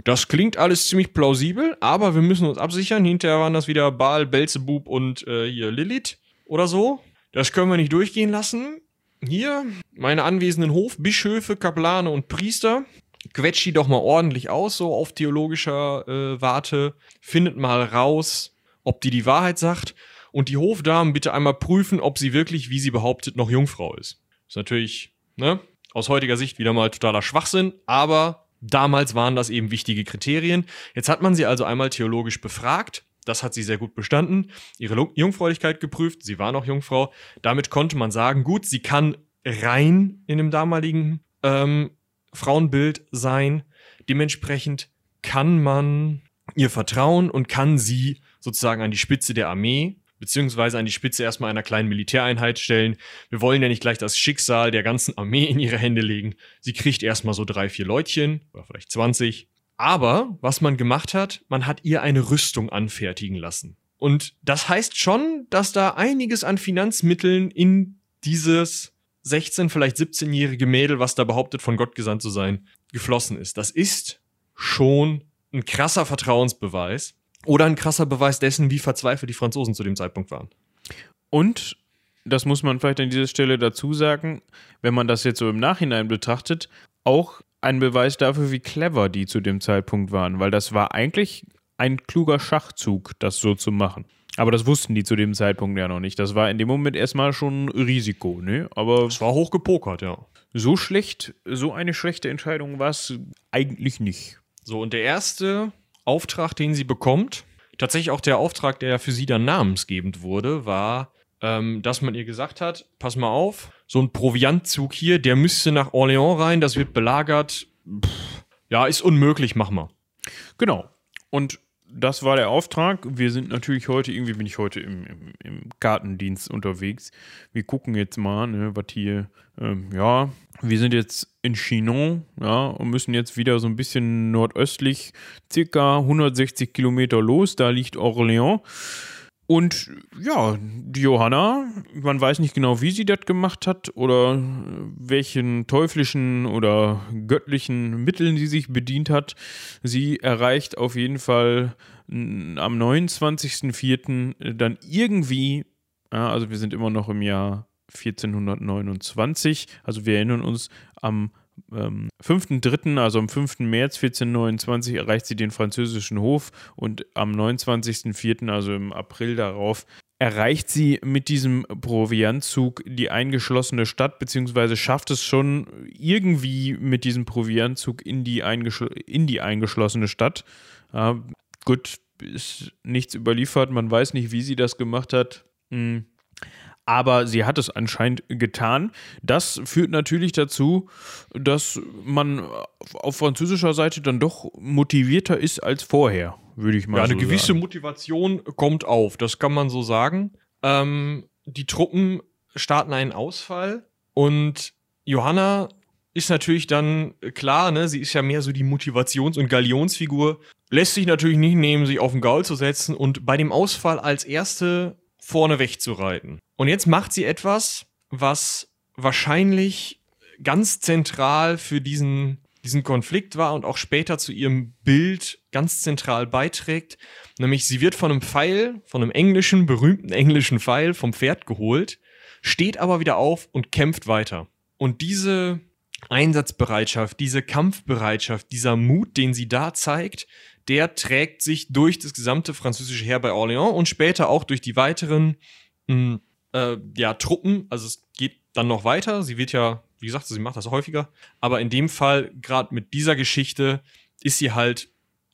das klingt alles ziemlich plausibel, aber wir müssen uns absichern. Hinterher waren das wieder Baal, Belzebub und äh, hier Lilith oder so. Das können wir nicht durchgehen lassen. Hier, meine anwesenden Hofbischöfe, Kaplane und Priester quetscht die doch mal ordentlich aus, so auf theologischer äh, Warte. Findet mal raus, ob die die Wahrheit sagt. Und die Hofdamen bitte einmal prüfen, ob sie wirklich, wie sie behauptet, noch Jungfrau ist. Ist natürlich, ne, aus heutiger Sicht wieder mal totaler Schwachsinn, aber damals waren das eben wichtige Kriterien. Jetzt hat man sie also einmal theologisch befragt. Das hat sie sehr gut bestanden. Ihre Jungfräulichkeit geprüft. Sie war noch Jungfrau. Damit konnte man sagen, gut, sie kann rein in dem damaligen ähm, Frauenbild sein. Dementsprechend kann man ihr vertrauen und kann sie sozusagen an die Spitze der Armee beziehungsweise an die Spitze erstmal einer kleinen Militäreinheit stellen. Wir wollen ja nicht gleich das Schicksal der ganzen Armee in ihre Hände legen. Sie kriegt erstmal so drei, vier Leutchen oder vielleicht 20. Aber was man gemacht hat, man hat ihr eine Rüstung anfertigen lassen. Und das heißt schon, dass da einiges an Finanzmitteln in dieses 16, vielleicht 17-jährige Mädel, was da behauptet, von Gott gesandt zu sein, geflossen ist. Das ist schon ein krasser Vertrauensbeweis oder ein krasser Beweis dessen, wie verzweifelt die Franzosen zu dem Zeitpunkt waren. Und, das muss man vielleicht an dieser Stelle dazu sagen, wenn man das jetzt so im Nachhinein betrachtet, auch ein Beweis dafür, wie clever die zu dem Zeitpunkt waren, weil das war eigentlich ein kluger Schachzug, das so zu machen. Aber das wussten die zu dem Zeitpunkt ja noch nicht. Das war in dem Moment erstmal schon Risiko, ne? Aber. Es war hoch gepokert, ja. So schlecht, so eine schlechte Entscheidung war es eigentlich nicht. So, und der erste Auftrag, den sie bekommt, tatsächlich auch der Auftrag, der für sie dann namensgebend wurde, war, ähm, dass man ihr gesagt hat: Pass mal auf, so ein Proviantzug hier, der müsste nach Orléans rein, das wird belagert. Pff, ja, ist unmöglich, mach mal. Genau. Und das war der Auftrag. Wir sind natürlich heute, irgendwie bin ich heute im, im, im Gartendienst unterwegs. Wir gucken jetzt mal, ne, was hier, ähm, ja, wir sind jetzt in Chinon, ja, und müssen jetzt wieder so ein bisschen nordöstlich, circa 160 Kilometer los. Da liegt Orléans. Und ja, die Johanna, man weiß nicht genau, wie sie das gemacht hat oder welchen teuflischen oder göttlichen Mitteln sie sich bedient hat. Sie erreicht auf jeden Fall am 29.04. dann irgendwie, ja, also wir sind immer noch im Jahr 1429, also wir erinnern uns am ähm, 5.3., also am 5. März 1429, erreicht sie den französischen Hof und am 29.4., also im April darauf, erreicht sie mit diesem Proviantzug die eingeschlossene Stadt, beziehungsweise schafft es schon irgendwie mit diesem Proviantzug in die, in die eingeschlossene Stadt. Ja, gut, ist nichts überliefert, man weiß nicht, wie sie das gemacht hat. Hm aber sie hat es anscheinend getan. Das führt natürlich dazu, dass man auf französischer Seite dann doch motivierter ist als vorher, würde ich mal sagen. Ja, eine gewisse. Motivation kommt auf, das kann man so sagen. Ähm, die Truppen starten einen Ausfall und Johanna ist natürlich dann klar, ne, sie ist ja mehr so die Motivations- und Galionsfigur, lässt sich natürlich nicht nehmen, sich auf den Gaul zu setzen und bei dem Ausfall als erste vorne wegzureiten. Und jetzt macht sie etwas, was wahrscheinlich ganz zentral für diesen, diesen Konflikt war und auch später zu ihrem Bild ganz zentral beiträgt. Nämlich sie wird von einem Pfeil, von einem englischen, berühmten englischen Pfeil vom Pferd geholt, steht aber wieder auf und kämpft weiter. Und diese Einsatzbereitschaft, diese Kampfbereitschaft, dieser Mut, den sie da zeigt, der trägt sich durch das gesamte französische Heer bei Orléans und später auch durch die weiteren hm, äh, ja, Truppen. Also es geht dann noch weiter. Sie wird ja, wie gesagt, sie macht das häufiger. Aber in dem Fall, gerade mit dieser Geschichte, ist sie halt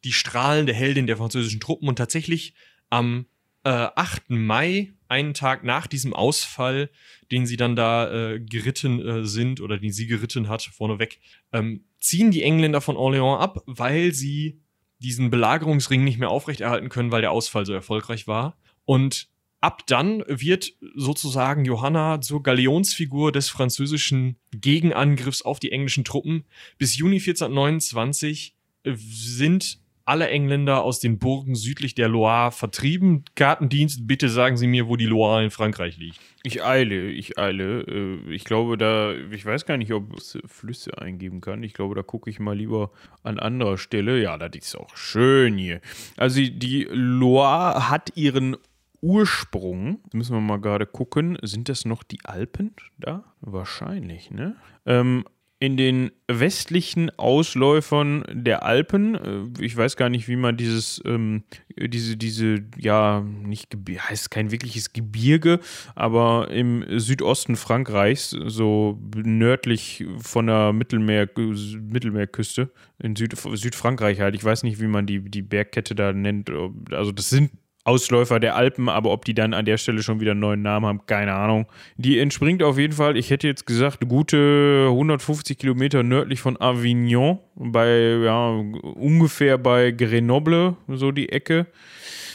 die strahlende Heldin der französischen Truppen und tatsächlich am äh, 8. Mai, einen Tag nach diesem Ausfall, den sie dann da äh, geritten äh, sind oder den sie geritten hat, vorneweg, ähm, ziehen die Engländer von Orléans ab, weil sie diesen Belagerungsring nicht mehr aufrechterhalten können, weil der Ausfall so erfolgreich war. Und ab dann wird sozusagen Johanna zur Galionsfigur des französischen Gegenangriffs auf die englischen Truppen. Bis Juni 1429 äh, sind alle Engländer aus den Burgen südlich der Loire vertrieben. Kartendienst, bitte sagen Sie mir, wo die Loire in Frankreich liegt. Ich eile, ich eile. Äh, ich glaube, da, ich weiß gar nicht, ob es Flüsse eingeben kann. Ich glaube, da gucke ich mal lieber an anderer Stelle. Ja, das ist auch schön hier. Also die Loire hat ihren Ursprung, müssen wir mal gerade gucken, sind das noch die Alpen da? Wahrscheinlich, ne? Ähm, in den westlichen Ausläufern der Alpen, äh, ich weiß gar nicht, wie man dieses, ähm, diese, diese, ja, nicht Gebirge, heißt kein wirkliches Gebirge, aber im Südosten Frankreichs, so nördlich von der Mittelmeer, Mittelmeerküste, in Süd, Südfrankreich halt, ich weiß nicht, wie man die, die Bergkette da nennt, also das sind Ausläufer der Alpen, aber ob die dann an der Stelle schon wieder einen neuen Namen haben, keine Ahnung. Die entspringt auf jeden Fall, ich hätte jetzt gesagt, gute 150 Kilometer nördlich von Avignon, bei, ja, ungefähr bei Grenoble, so die Ecke.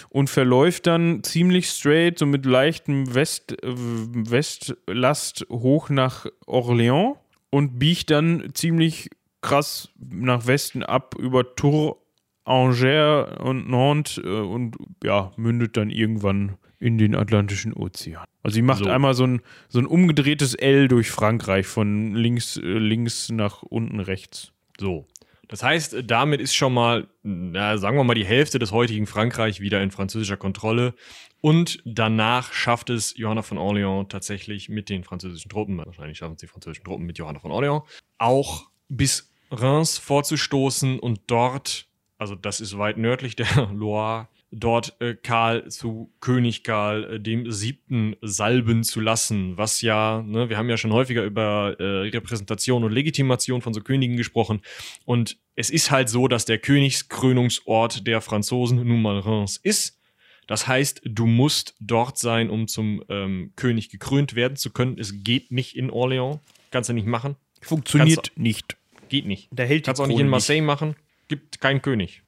Und verläuft dann ziemlich straight, so mit leichtem West, Westlast hoch nach Orléans und biegt dann ziemlich krass nach Westen ab über Tours Angers und Nantes äh, und ja, mündet dann irgendwann in den Atlantischen Ozean. Also sie macht so. einmal so ein, so ein umgedrehtes L durch Frankreich von links, äh, links nach unten rechts. So. Das heißt, damit ist schon mal, na, sagen wir mal, die Hälfte des heutigen Frankreich wieder in französischer Kontrolle. Und danach schafft es Johanna von Orléans tatsächlich mit den französischen Truppen, wahrscheinlich schaffen es die französischen Truppen mit Johanna von Orléans, auch bis Reims vorzustoßen und dort also das ist weit nördlich der Loire, dort äh, Karl zu König Karl äh, dem siebten salben zu lassen, was ja, ne, wir haben ja schon häufiger über äh, Repräsentation und Legitimation von so Königen gesprochen und es ist halt so, dass der Königskrönungsort der Franzosen nun mal Reims ist. Das heißt, du musst dort sein, um zum ähm, König gekrönt werden zu können. Es geht nicht in Orléans. Kannst du nicht machen. Funktioniert Kannst, nicht. Geht nicht. Da hält Kannst auch nicht in Marseille nicht. machen gibt keinen König.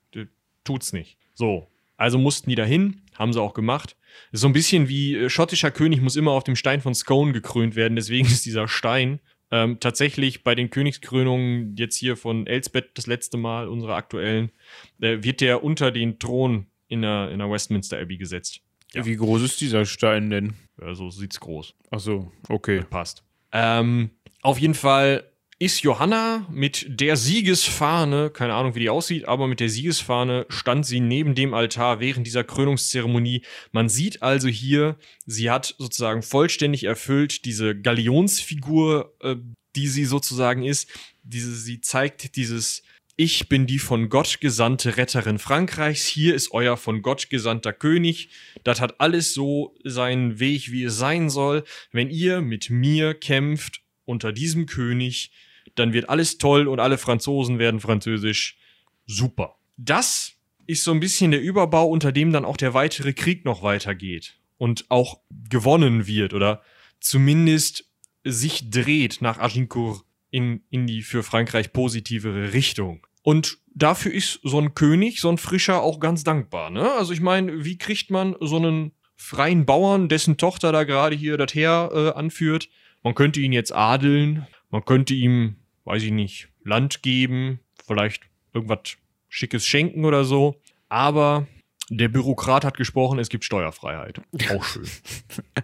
Tut's nicht. So. Also mussten die dahin, haben sie auch gemacht. Ist so ein bisschen wie äh, schottischer König muss immer auf dem Stein von Scone gekrönt werden, deswegen ist dieser Stein ähm, tatsächlich bei den Königskrönungen jetzt hier von Elsbeth das letzte Mal, unserer aktuellen, äh, wird der unter den Thron in der, in der Westminster Abbey gesetzt. Ja. Wie groß ist dieser Stein denn? Ja, so sieht's groß. Ach so, okay. Passt. Ähm, auf jeden Fall ist Johanna mit der Siegesfahne, keine Ahnung, wie die aussieht, aber mit der Siegesfahne stand sie neben dem Altar während dieser Krönungszeremonie. Man sieht also hier, sie hat sozusagen vollständig erfüllt diese Galionsfigur, äh, die sie sozusagen ist. Diese, sie zeigt dieses ich bin die von Gott gesandte Retterin Frankreichs, hier ist euer von Gott gesandter König. Das hat alles so seinen Weg, wie es sein soll. Wenn ihr mit mir kämpft unter diesem König, dann wird alles toll und alle Franzosen werden französisch. Super. Das ist so ein bisschen der Überbau, unter dem dann auch der weitere Krieg noch weitergeht und auch gewonnen wird oder zumindest sich dreht nach Agincourt in, in die für Frankreich positivere Richtung. Und dafür ist so ein König, so ein Frischer auch ganz dankbar. Ne? Also ich meine, wie kriegt man so einen freien Bauern, dessen Tochter da gerade hier das Heer äh, anführt? Man könnte ihn jetzt adeln, man könnte ihm, weiß ich nicht, Land geben, vielleicht irgendwas Schickes schenken oder so. Aber der Bürokrat hat gesprochen, es gibt Steuerfreiheit. Auch schön.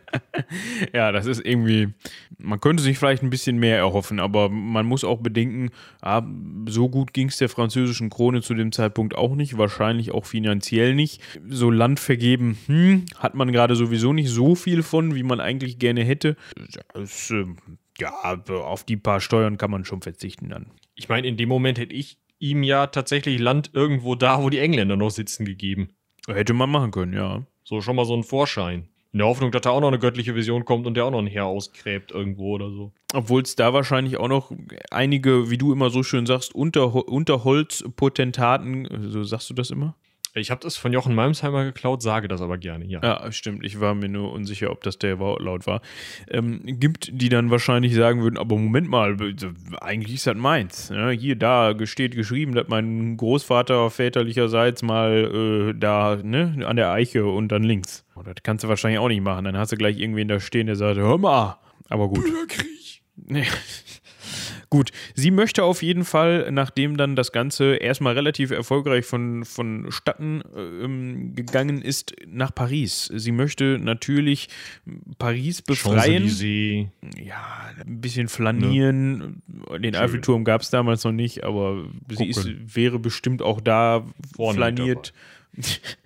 ja, das ist irgendwie, man könnte sich vielleicht ein bisschen mehr erhoffen, aber man muss auch bedenken, ah, so gut ging es der französischen Krone zu dem Zeitpunkt auch nicht, wahrscheinlich auch finanziell nicht. So Land vergeben, hm, hat man gerade sowieso nicht so viel von, wie man eigentlich gerne hätte. Das, äh, ja, auf die paar Steuern kann man schon verzichten dann. Ich meine, in dem Moment hätte ich ihm ja tatsächlich Land irgendwo da, wo die Engländer noch sitzen, gegeben. Hätte man machen können, ja. So schon mal so ein Vorschein. In der Hoffnung, dass da auch noch eine göttliche Vision kommt und der auch noch ein Heer ausgräbt irgendwo oder so. Obwohl es da wahrscheinlich auch noch einige, wie du immer so schön sagst, Unter Unterholzpotentaten, so sagst du das immer? Ich habe das von Jochen Malmsheimer geklaut, sage das aber gerne, ja. Ja, stimmt. Ich war mir nur unsicher, ob das der Wortlaut war. Ähm, gibt, die dann wahrscheinlich sagen würden, aber Moment mal, eigentlich ist das meins. Ja, hier, da steht geschrieben, dass mein Großvater väterlicherseits mal äh, da ne, an der Eiche und dann links. Und das kannst du wahrscheinlich auch nicht machen. Dann hast du gleich irgendwen da stehen, der sagt, hör mal. Aber gut. Bürgerkrieg. Nee. Gut, sie möchte auf jeden Fall, nachdem dann das Ganze erstmal relativ erfolgreich von, vonstatten äh, gegangen ist, nach Paris. Sie möchte natürlich Paris befreien. Ja, ein bisschen flanieren. Ne? Den. Eiffelturm gab es damals noch nicht, aber Gucken. sie ist, wäre bestimmt auch da Vorne flaniert.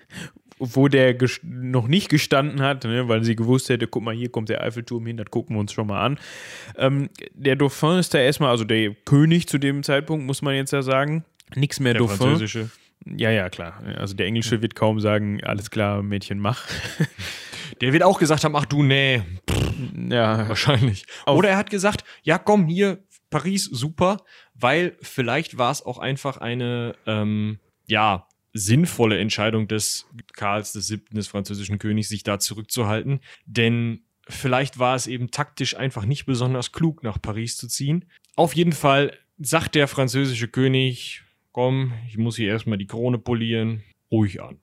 wo der noch nicht gestanden hat, ne, weil sie gewusst hätte, guck mal, hier kommt der Eiffelturm hin, das gucken wir uns schon mal an. Ähm, der Dauphin ist da erstmal, also der König zu dem Zeitpunkt, muss man jetzt ja sagen. Nichts mehr der Dauphin. Französische. Ja, ja, klar. Also der Englische wird kaum sagen, alles klar, Mädchen, mach. Der wird auch gesagt haben, ach du, nee. ja. Wahrscheinlich. Oder er hat gesagt, ja komm, hier, Paris, super, weil vielleicht war es auch einfach eine, ähm, ja, sinnvolle Entscheidung des Karls Siebten, des französischen Königs, sich da zurückzuhalten. Denn vielleicht war es eben taktisch einfach nicht besonders klug, nach Paris zu ziehen. Auf jeden Fall sagt der französische König, komm, ich muss hier erstmal die Krone polieren, ruhig an.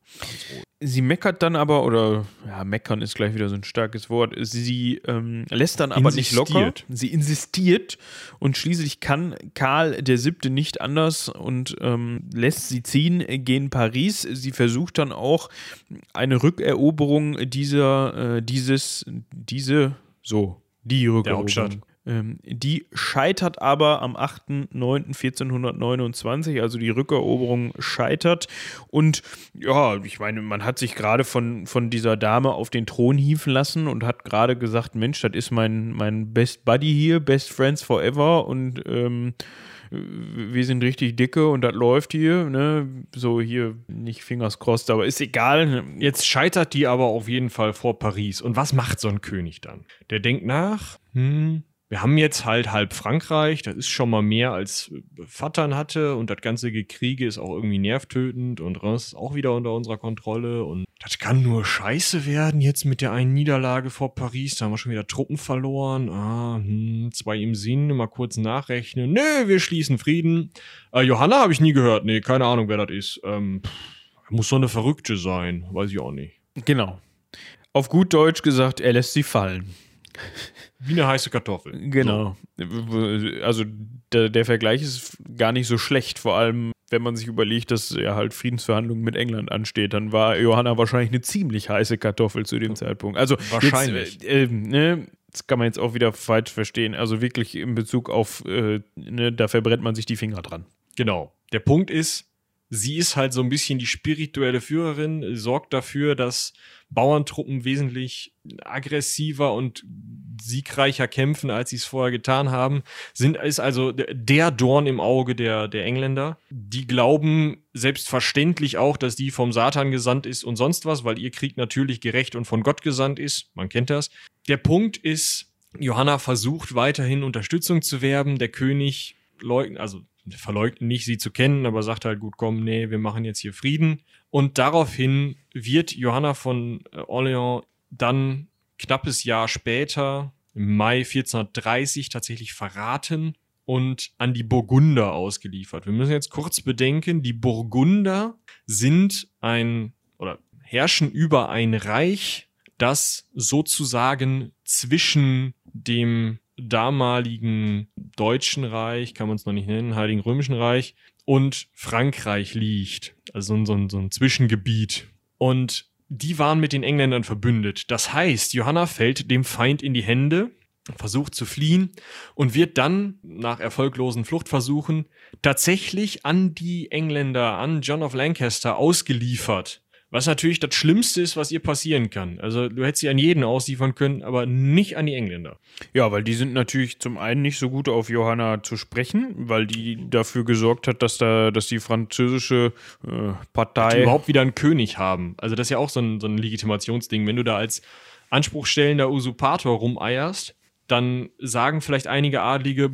Sie meckert dann aber, oder ja, meckern ist gleich wieder so ein starkes Wort. Sie ähm, lässt dann aber insistiert. nicht locker. Sie insistiert und schließlich kann Karl der Siebte nicht anders und ähm, lässt sie ziehen gegen Paris. Sie versucht dann auch eine Rückeroberung dieser, äh, dieses, diese, so, die Rückeroberung ähm, die scheitert aber am 8.9.1429, also die Rückeroberung scheitert. Und ja, ich meine, man hat sich gerade von, von dieser Dame auf den Thron hieven lassen und hat gerade gesagt, Mensch, das ist mein, mein Best Buddy hier, Best Friends Forever und ähm, wir sind richtig dicke und das läuft hier, ne? So hier nicht Fingers crossed, aber ist egal. Jetzt scheitert die aber auf jeden Fall vor Paris. Und was macht so ein König dann? Der denkt nach, hm, wir haben jetzt halt halb Frankreich, das ist schon mal mehr als Vattern hatte und das ganze Gekriege ist auch irgendwie nervtötend und das ist auch wieder unter unserer Kontrolle und das kann nur scheiße werden jetzt mit der einen Niederlage vor Paris, da haben wir schon wieder Truppen verloren, ah, hm, zwei im Sinn, mal kurz nachrechnen, nö, wir schließen Frieden. Äh, Johanna habe ich nie gehört, nee, keine Ahnung, wer das ist. Ähm, muss so eine Verrückte sein, weiß ich auch nicht. Genau. Auf gut Deutsch gesagt, er lässt sie fallen. Wie eine heiße Kartoffel. Genau. Also der, der, Vergleich ist gar nicht so schlecht, vor allem wenn man sich überlegt, dass ja halt Friedensverhandlungen mit England ansteht, dann war Johanna wahrscheinlich eine ziemlich heiße Kartoffel zu dem Zeitpunkt. Also wahrscheinlich. Jetzt, äh, ne, das kann man jetzt auch wieder falsch verstehen. Also wirklich in Bezug auf, äh, ne, da verbrennt man sich die Finger dran. Genau. Der Punkt ist, sie ist halt so ein bisschen die spirituelle Führerin, sorgt dafür, dass Bauerntruppen wesentlich aggressiver und siegreicher kämpfen, als sie es vorher getan haben, sind, ist also der Dorn im Auge der, der Engländer. Die glauben selbstverständlich auch, dass die vom Satan gesandt ist und sonst was, weil ihr Krieg natürlich gerecht und von Gott gesandt ist. Man kennt das. Der Punkt ist, Johanna versucht weiterhin Unterstützung zu werben. Der König leugnet, also verleugnet nicht, sie zu kennen, aber sagt halt, gut, komm, nee, wir machen jetzt hier Frieden. Und daraufhin wird Johanna von äh, Orléans dann knappes Jahr später, im Mai 1430, tatsächlich verraten und an die Burgunder ausgeliefert. Wir müssen jetzt kurz bedenken, die Burgunder sind ein oder herrschen über ein Reich, das sozusagen zwischen dem damaligen Deutschen Reich, kann man es noch nicht nennen, Heiligen Römischen Reich und Frankreich liegt. Also so ein, so ein Zwischengebiet. Und die waren mit den Engländern verbündet. Das heißt, Johanna fällt dem Feind in die Hände, versucht zu fliehen und wird dann nach erfolglosen Fluchtversuchen tatsächlich an die Engländer, an John of Lancaster ausgeliefert. Was natürlich das Schlimmste ist, was ihr passieren kann. Also du hättest sie an jeden ausliefern können, aber nicht an die Engländer. Ja, weil die sind natürlich zum einen nicht so gut auf Johanna zu sprechen, weil die dafür gesorgt hat, dass da, dass die französische äh, Partei die überhaupt wieder einen König haben. Also das ist ja auch so ein, so ein Legitimationsding. Wenn du da als anspruchstellender Usurpator rumeierst, dann sagen vielleicht einige Adlige,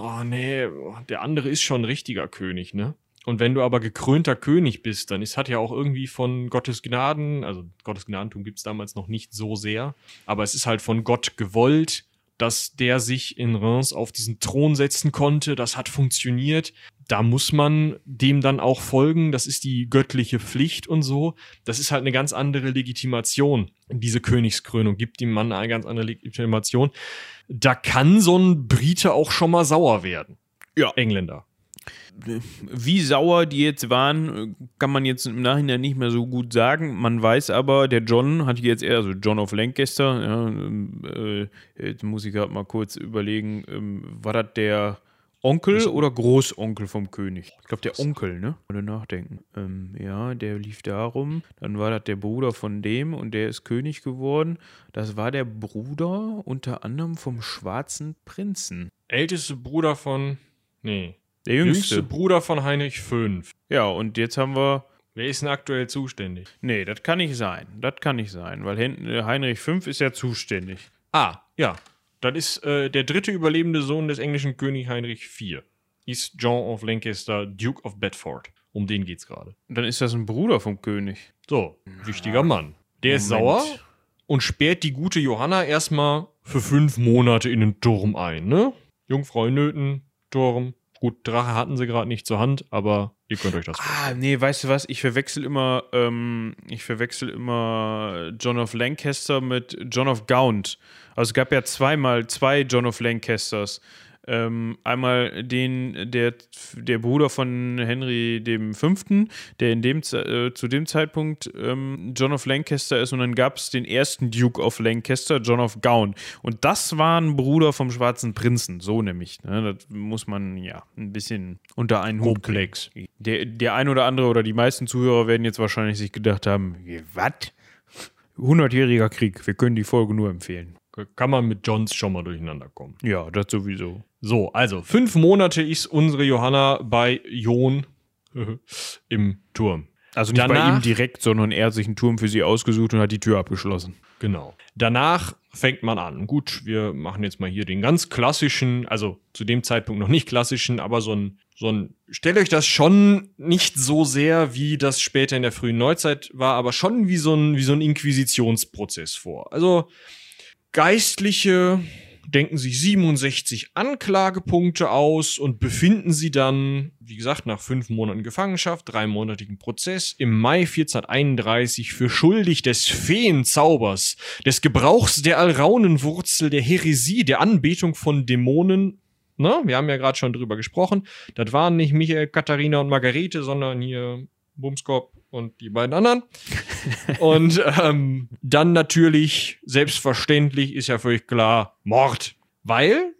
oh nee, der andere ist schon ein richtiger König, ne? Und wenn du aber gekrönter König bist, dann ist hat ja auch irgendwie von Gottes Gnaden, also Gottes Gnadentum gibt es damals noch nicht so sehr, aber es ist halt von Gott gewollt, dass der sich in Reims auf diesen Thron setzen konnte. Das hat funktioniert. Da muss man dem dann auch folgen. Das ist die göttliche Pflicht und so. Das ist halt eine ganz andere Legitimation. Diese Königskrönung gibt dem Mann eine ganz andere Legitimation. Da kann so ein Brite auch schon mal sauer werden. Ja. Engländer wie sauer die jetzt waren, kann man jetzt im Nachhinein nicht mehr so gut sagen. Man weiß aber, der John hat jetzt eher, also John of Lancaster, ja, äh, jetzt muss ich gerade mal kurz überlegen, ähm, war das der Onkel oder Großonkel vom König? Ich glaube, der Onkel, ne? Oder nachdenken. Ähm, ja, der lief darum. Dann war das der Bruder von dem und der ist König geworden. Das war der Bruder unter anderem vom Schwarzen Prinzen. Älteste Bruder von. Nee. Der jüngste. jüngste Bruder von Heinrich V. Ja, und jetzt haben wir. Wer ist denn aktuell zuständig? Nee, das kann nicht sein. Das kann nicht sein, weil äh, Heinrich V ist ja zuständig. Ah, ja. Das ist äh, der dritte überlebende Sohn des englischen König Heinrich IV. Ist John of Lancaster, Duke of Bedford. Um den geht's gerade. Dann ist das ein Bruder vom König. So, wichtiger Mann. Der Moment. ist sauer und sperrt die gute Johanna erstmal für fünf Monate in den Turm ein, ne? Jungfrau in Nöten, Turm, Gut, Drache hatten sie gerade nicht zur Hand, aber ihr könnt euch das vorstellen. Ah, nee, weißt du was? Ich verwechsel immer, ähm, ich verwechsel immer John of Lancaster mit John of Gaunt. Also es gab ja zweimal zwei John of Lancasters. Ähm, einmal den, der, der Bruder von Henry V., der in dem, äh, zu dem Zeitpunkt ähm, John of Lancaster ist, und dann gab es den ersten Duke of Lancaster, John of Gaun. Und das war ein Bruder vom Schwarzen Prinzen, so nämlich. Ne? Das muss man ja ein bisschen unter einen Hut Komplex. Der, der ein oder andere oder die meisten Zuhörer werden jetzt wahrscheinlich sich gedacht haben: Was? 100-jähriger Krieg, wir können die Folge nur empfehlen kann man mit Johns schon mal durcheinander kommen. Ja, das sowieso. So, also fünf Monate ist unsere Johanna bei John im Turm. Also nicht Danach, bei ihm direkt, sondern er hat sich einen Turm für sie ausgesucht und hat die Tür abgeschlossen. Genau. Danach fängt man an. Gut, wir machen jetzt mal hier den ganz klassischen, also zu dem Zeitpunkt noch nicht klassischen, aber so ein, so ein, stellt euch das schon nicht so sehr, wie das später in der frühen Neuzeit war, aber schon wie so ein, wie so ein Inquisitionsprozess vor. Also, Geistliche denken sich 67 Anklagepunkte aus und befinden sie dann, wie gesagt, nach fünf Monaten Gefangenschaft, dreimonatigen Prozess im Mai 1431 für schuldig des Feenzaubers, des Gebrauchs der Alraunenwurzel, der Häresie, der Anbetung von Dämonen. Ne? Wir haben ja gerade schon drüber gesprochen. Das waren nicht Michael, Katharina und Margarete, sondern hier Bumskop und die beiden anderen. und ähm, dann natürlich, selbstverständlich, ist ja völlig klar, Mord. Weil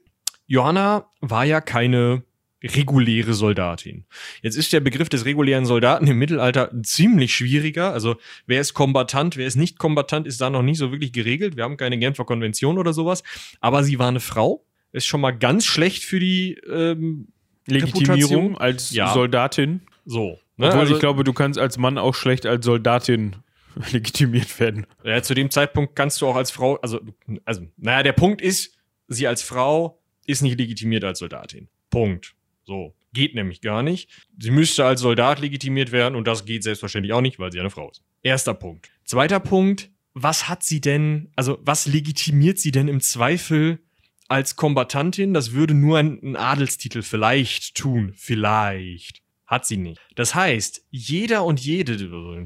Johanna war ja keine reguläre Soldatin. Jetzt ist der Begriff des regulären Soldaten im Mittelalter ziemlich schwieriger. Also wer ist Kombatant, wer ist nicht Kombatant, ist da noch nicht so wirklich geregelt. Wir haben keine Genfer Konvention oder sowas. Aber sie war eine Frau. Ist schon mal ganz schlecht für die ähm, Legitimierung als ja. Soldatin. So. Ne? Obwohl also, ich glaube, du kannst als Mann auch schlecht als Soldatin legitimiert werden. Ja, zu dem Zeitpunkt kannst du auch als Frau, also, also, naja, der Punkt ist, sie als Frau ist nicht legitimiert als Soldatin. Punkt. So. Geht nämlich gar nicht. Sie müsste als Soldat legitimiert werden und das geht selbstverständlich auch nicht, weil sie eine Frau ist. Erster Punkt. Zweiter Punkt. Was hat sie denn, also was legitimiert sie denn im Zweifel als Kombatantin? Das würde nur ein, ein Adelstitel vielleicht tun. Vielleicht. Hat sie nicht. Das heißt, jeder und jede,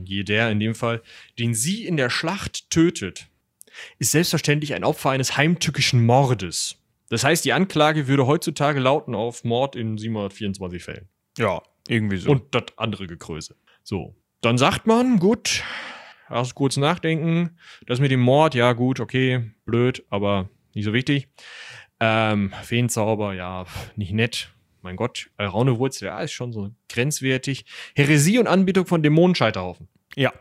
jeder in dem Fall, den sie in der Schlacht tötet, ist selbstverständlich ein Opfer eines heimtückischen Mordes. Das heißt, die Anklage würde heutzutage lauten auf Mord in 724 Fällen. Ja, irgendwie so. Und das andere Gekröse. So. Dann sagt man, gut, erst kurz nachdenken. Das mit dem Mord, ja, gut, okay, blöd, aber nicht so wichtig. Ähm, Feenzauber, ja, nicht nett mein Gott, Raune Wurzel, ja, ist schon so grenzwertig. Heresie und Anbetung von Dämonenscheiterhaufen. Ja.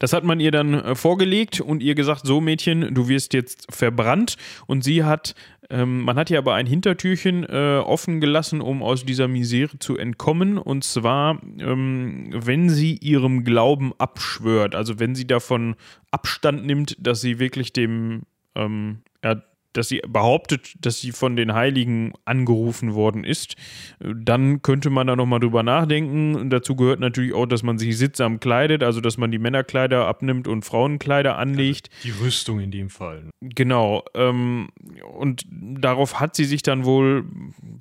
Das hat man ihr dann äh, vorgelegt und ihr gesagt, so Mädchen, du wirst jetzt verbrannt. Und sie hat, ähm, man hat ihr aber ein Hintertürchen äh, offen gelassen, um aus dieser Misere zu entkommen. Und zwar, ähm, wenn sie ihrem Glauben abschwört, also wenn sie davon Abstand nimmt, dass sie wirklich dem, ähm, ja, dass sie behauptet, dass sie von den Heiligen angerufen worden ist, dann könnte man da nochmal drüber nachdenken. Und dazu gehört natürlich auch, dass man sich sittsam kleidet, also dass man die Männerkleider abnimmt und Frauenkleider anlegt. Die Rüstung in dem Fall. Genau. Ähm, und darauf hat sie sich dann wohl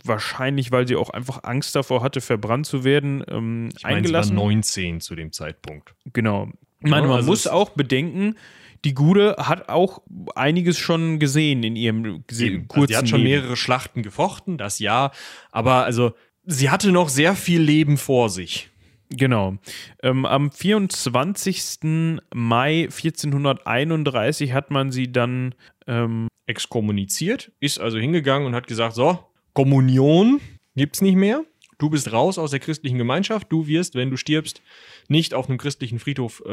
wahrscheinlich, weil sie auch einfach Angst davor hatte, verbrannt zu werden, ähm, ich meine, eingelassen. Sie war 19 zu dem Zeitpunkt. Genau. Ich meine, man also muss auch bedenken, die Gude hat auch einiges schon gesehen in ihrem kurzen also Sie hat schon Leben. mehrere Schlachten gefochten, das ja. Aber also, sie hatte noch sehr viel Leben vor sich. Genau. Ähm, am 24. Mai 1431 hat man sie dann ähm, exkommuniziert, ist also hingegangen und hat gesagt: So, Kommunion gibt's nicht mehr. Du bist raus aus der christlichen Gemeinschaft. Du wirst, wenn du stirbst, nicht auf einem christlichen Friedhof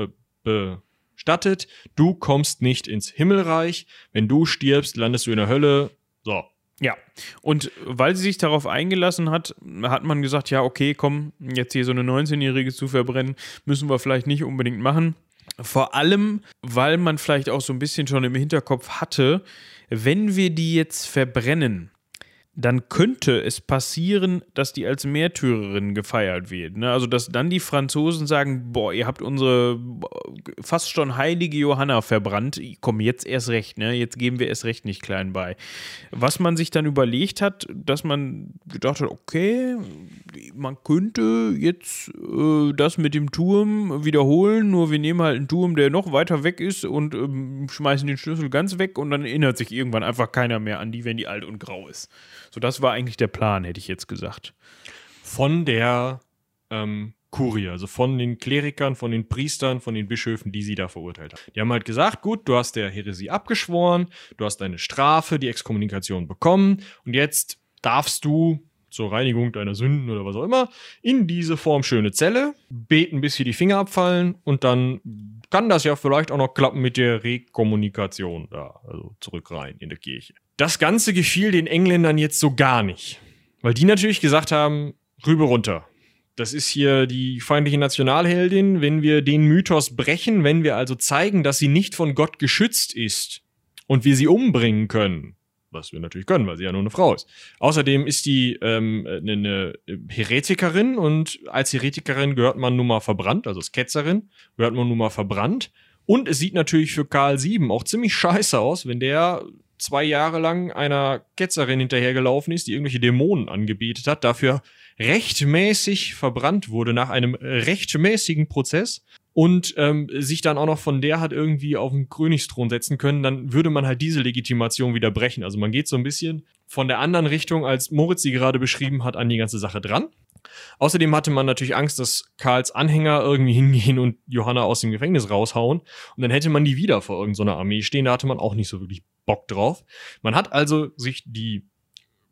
äh, stattet, du kommst nicht ins Himmelreich, wenn du stirbst, landest du in der Hölle. So. Ja, und weil sie sich darauf eingelassen hat, hat man gesagt, ja, okay, komm, jetzt hier so eine 19-Jährige zu verbrennen, müssen wir vielleicht nicht unbedingt machen. Vor allem, weil man vielleicht auch so ein bisschen schon im Hinterkopf hatte, wenn wir die jetzt verbrennen, dann könnte es passieren, dass die als Märtyrerin gefeiert wird. Ne? Also, dass dann die Franzosen sagen: Boah, ihr habt unsere fast schon heilige Johanna verbrannt. Komm, jetzt erst recht, ne? Jetzt geben wir erst recht nicht klein bei. Was man sich dann überlegt hat, dass man gedacht hat: Okay, man könnte jetzt äh, das mit dem Turm wiederholen, nur wir nehmen halt einen Turm, der noch weiter weg ist und ähm, schmeißen den Schlüssel ganz weg und dann erinnert sich irgendwann einfach keiner mehr an die, wenn die alt und grau ist. So, das war eigentlich der Plan, hätte ich jetzt gesagt. Von der ähm, Kurie, also von den Klerikern, von den Priestern, von den Bischöfen, die sie da verurteilt haben. Die haben halt gesagt, gut, du hast der Heresie abgeschworen, du hast deine Strafe, die Exkommunikation bekommen und jetzt darfst du zur Reinigung deiner Sünden oder was auch immer in diese formschöne Zelle, beten, bis hier die Finger abfallen und dann kann das ja vielleicht auch noch klappen mit der Rekommunikation da, also zurück rein in der Kirche. Das Ganze gefiel den Engländern jetzt so gar nicht. Weil die natürlich gesagt haben, rüber runter. Das ist hier die feindliche Nationalheldin. Wenn wir den Mythos brechen, wenn wir also zeigen, dass sie nicht von Gott geschützt ist und wir sie umbringen können, was wir natürlich können, weil sie ja nur eine Frau ist. Außerdem ist die ähm, eine, eine Heretikerin und als Heretikerin gehört man nun mal verbrannt, also als Ketzerin gehört man nun mal verbrannt. Und es sieht natürlich für Karl VII auch ziemlich scheiße aus, wenn der zwei Jahre lang einer Ketzerin hinterhergelaufen ist, die irgendwelche Dämonen angebetet hat, dafür rechtmäßig verbrannt wurde nach einem rechtmäßigen Prozess und ähm, sich dann auch noch von der hat irgendwie auf den Königsthron setzen können, dann würde man halt diese Legitimation wieder brechen. Also man geht so ein bisschen von der anderen Richtung, als Moritz sie gerade beschrieben hat, an die ganze Sache dran. Außerdem hatte man natürlich Angst, dass Karls Anhänger irgendwie hingehen und Johanna aus dem Gefängnis raushauen. Und dann hätte man die wieder vor irgendeiner Armee stehen. Da hatte man auch nicht so wirklich Bock drauf. Man hat also sich die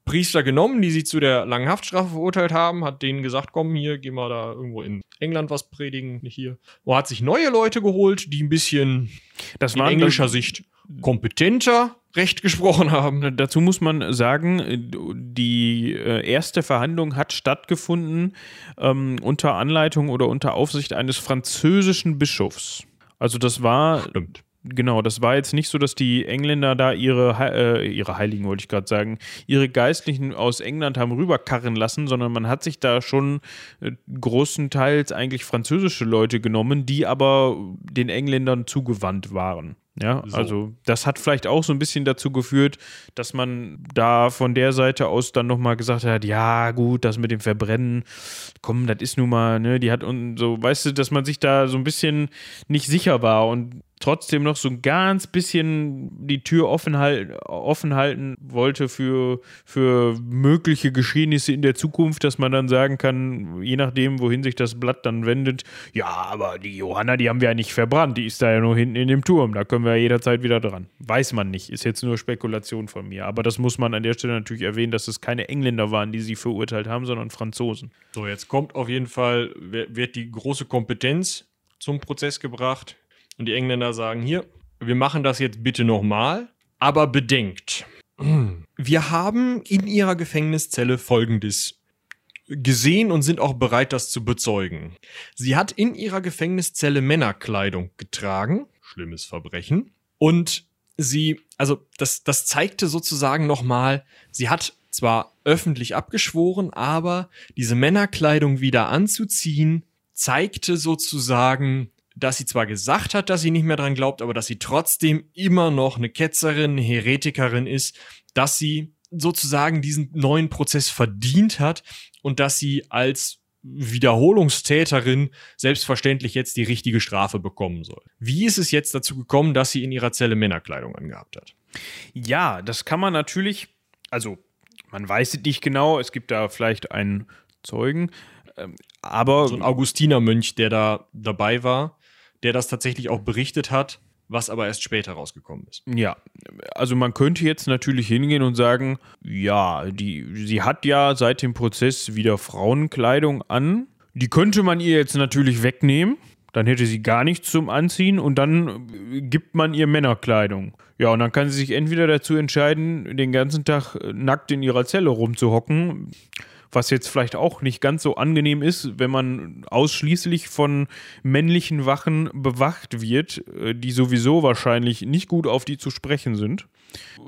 Priester genommen, die sie zu der langen Haftstrafe verurteilt haben, hat denen gesagt, komm hier, geh mal da irgendwo in England was predigen, nicht hier. Und hat sich neue Leute geholt, die ein bisschen Das in englischer Sicht kompetenter Recht gesprochen haben. Dazu muss man sagen, die äh, erste Verhandlung hat stattgefunden ähm, unter Anleitung oder unter Aufsicht eines französischen Bischofs. Also das war Stimmt. Genau, das war jetzt nicht so, dass die Engländer da ihre, äh, ihre Heiligen, wollte ich gerade sagen, ihre Geistlichen aus England haben rüberkarren lassen, sondern man hat sich da schon äh, großenteils eigentlich französische Leute genommen, die aber den Engländern zugewandt waren. Ja, So. also das hat vielleicht auch so ein bisschen dazu geführt, dass man da von der Seite aus dann nochmal gesagt hat, ja gut, das mit dem Verbrennen, komm, das ist nun mal, ne, die hat und so, weißt du, dass man sich da so ein bisschen nicht sicher war und trotzdem noch so ein ganz bisschen die Tür offen, halt, offen halten wollte für, für mögliche Geschehnisse in der Zukunft, dass man dann sagen kann, je nachdem, wohin sich das Blatt dann wendet, ja, aber die Johanna, die haben wir ja nicht verbrannt, die ist da ja nur hinten in dem Turm, da können wir ja jederzeit wieder dran. Weiß man nicht, ist jetzt nur Spekulation von mir, aber das muss man an der Stelle natürlich erwähnen, dass es keine Engländer waren, die sie verurteilt haben, sondern Franzosen. So, jetzt kommt auf jeden Fall, wird die große Kompetenz zum Prozess gebracht. Und die Engländer sagen hier, wir machen das jetzt bitte nochmal, aber bedenkt. Wir haben in ihrer Gefängniszelle Folgendes gesehen und sind auch bereit, das zu bezeugen. Sie hat in ihrer Gefängniszelle Männerkleidung getragen, schlimmes Verbrechen, und sie, also das, das zeigte sozusagen nochmal, sie hat zwar öffentlich abgeschworen, aber diese Männerkleidung wieder anzuziehen, zeigte sozusagen, dass sie zwar gesagt hat, dass sie nicht mehr dran glaubt, aber dass sie trotzdem immer noch eine Ketzerin, eine Heretikerin ist, dass sie sozusagen diesen neuen Prozess verdient hat und dass sie als Wiederholungstäterin selbstverständlich jetzt die richtige Strafe bekommen soll. Wie ist es jetzt dazu gekommen, dass sie in ihrer Zelle Männerkleidung angehabt hat? Ja, das kann man natürlich, also man weiß es nicht genau, es gibt da vielleicht einen Zeugen, ähm, aber So ein Augustinermönch, der da dabei war, der das tatsächlich auch berichtet hat, was aber erst später rausgekommen ist. ja, also man könnte jetzt natürlich hingehen und sagen, ja, die, sie hat ja seit dem Prozess wieder Frauenkleidung an, die könnte man ihr jetzt natürlich wegnehmen, dann hätte sie gar nichts zum Anziehen und dann äh, gibt man ihr Männerkleidung. Ja, und dann kann sie sich entweder dazu entscheiden, den ganzen Tag äh, nackt in ihrer Zelle rumzuhocken, was jetzt vielleicht auch nicht ganz so angenehm ist, wenn man ausschließlich von männlichen Wachen bewacht wird, äh, die sowieso wahrscheinlich nicht gut auf die zu sprechen sind.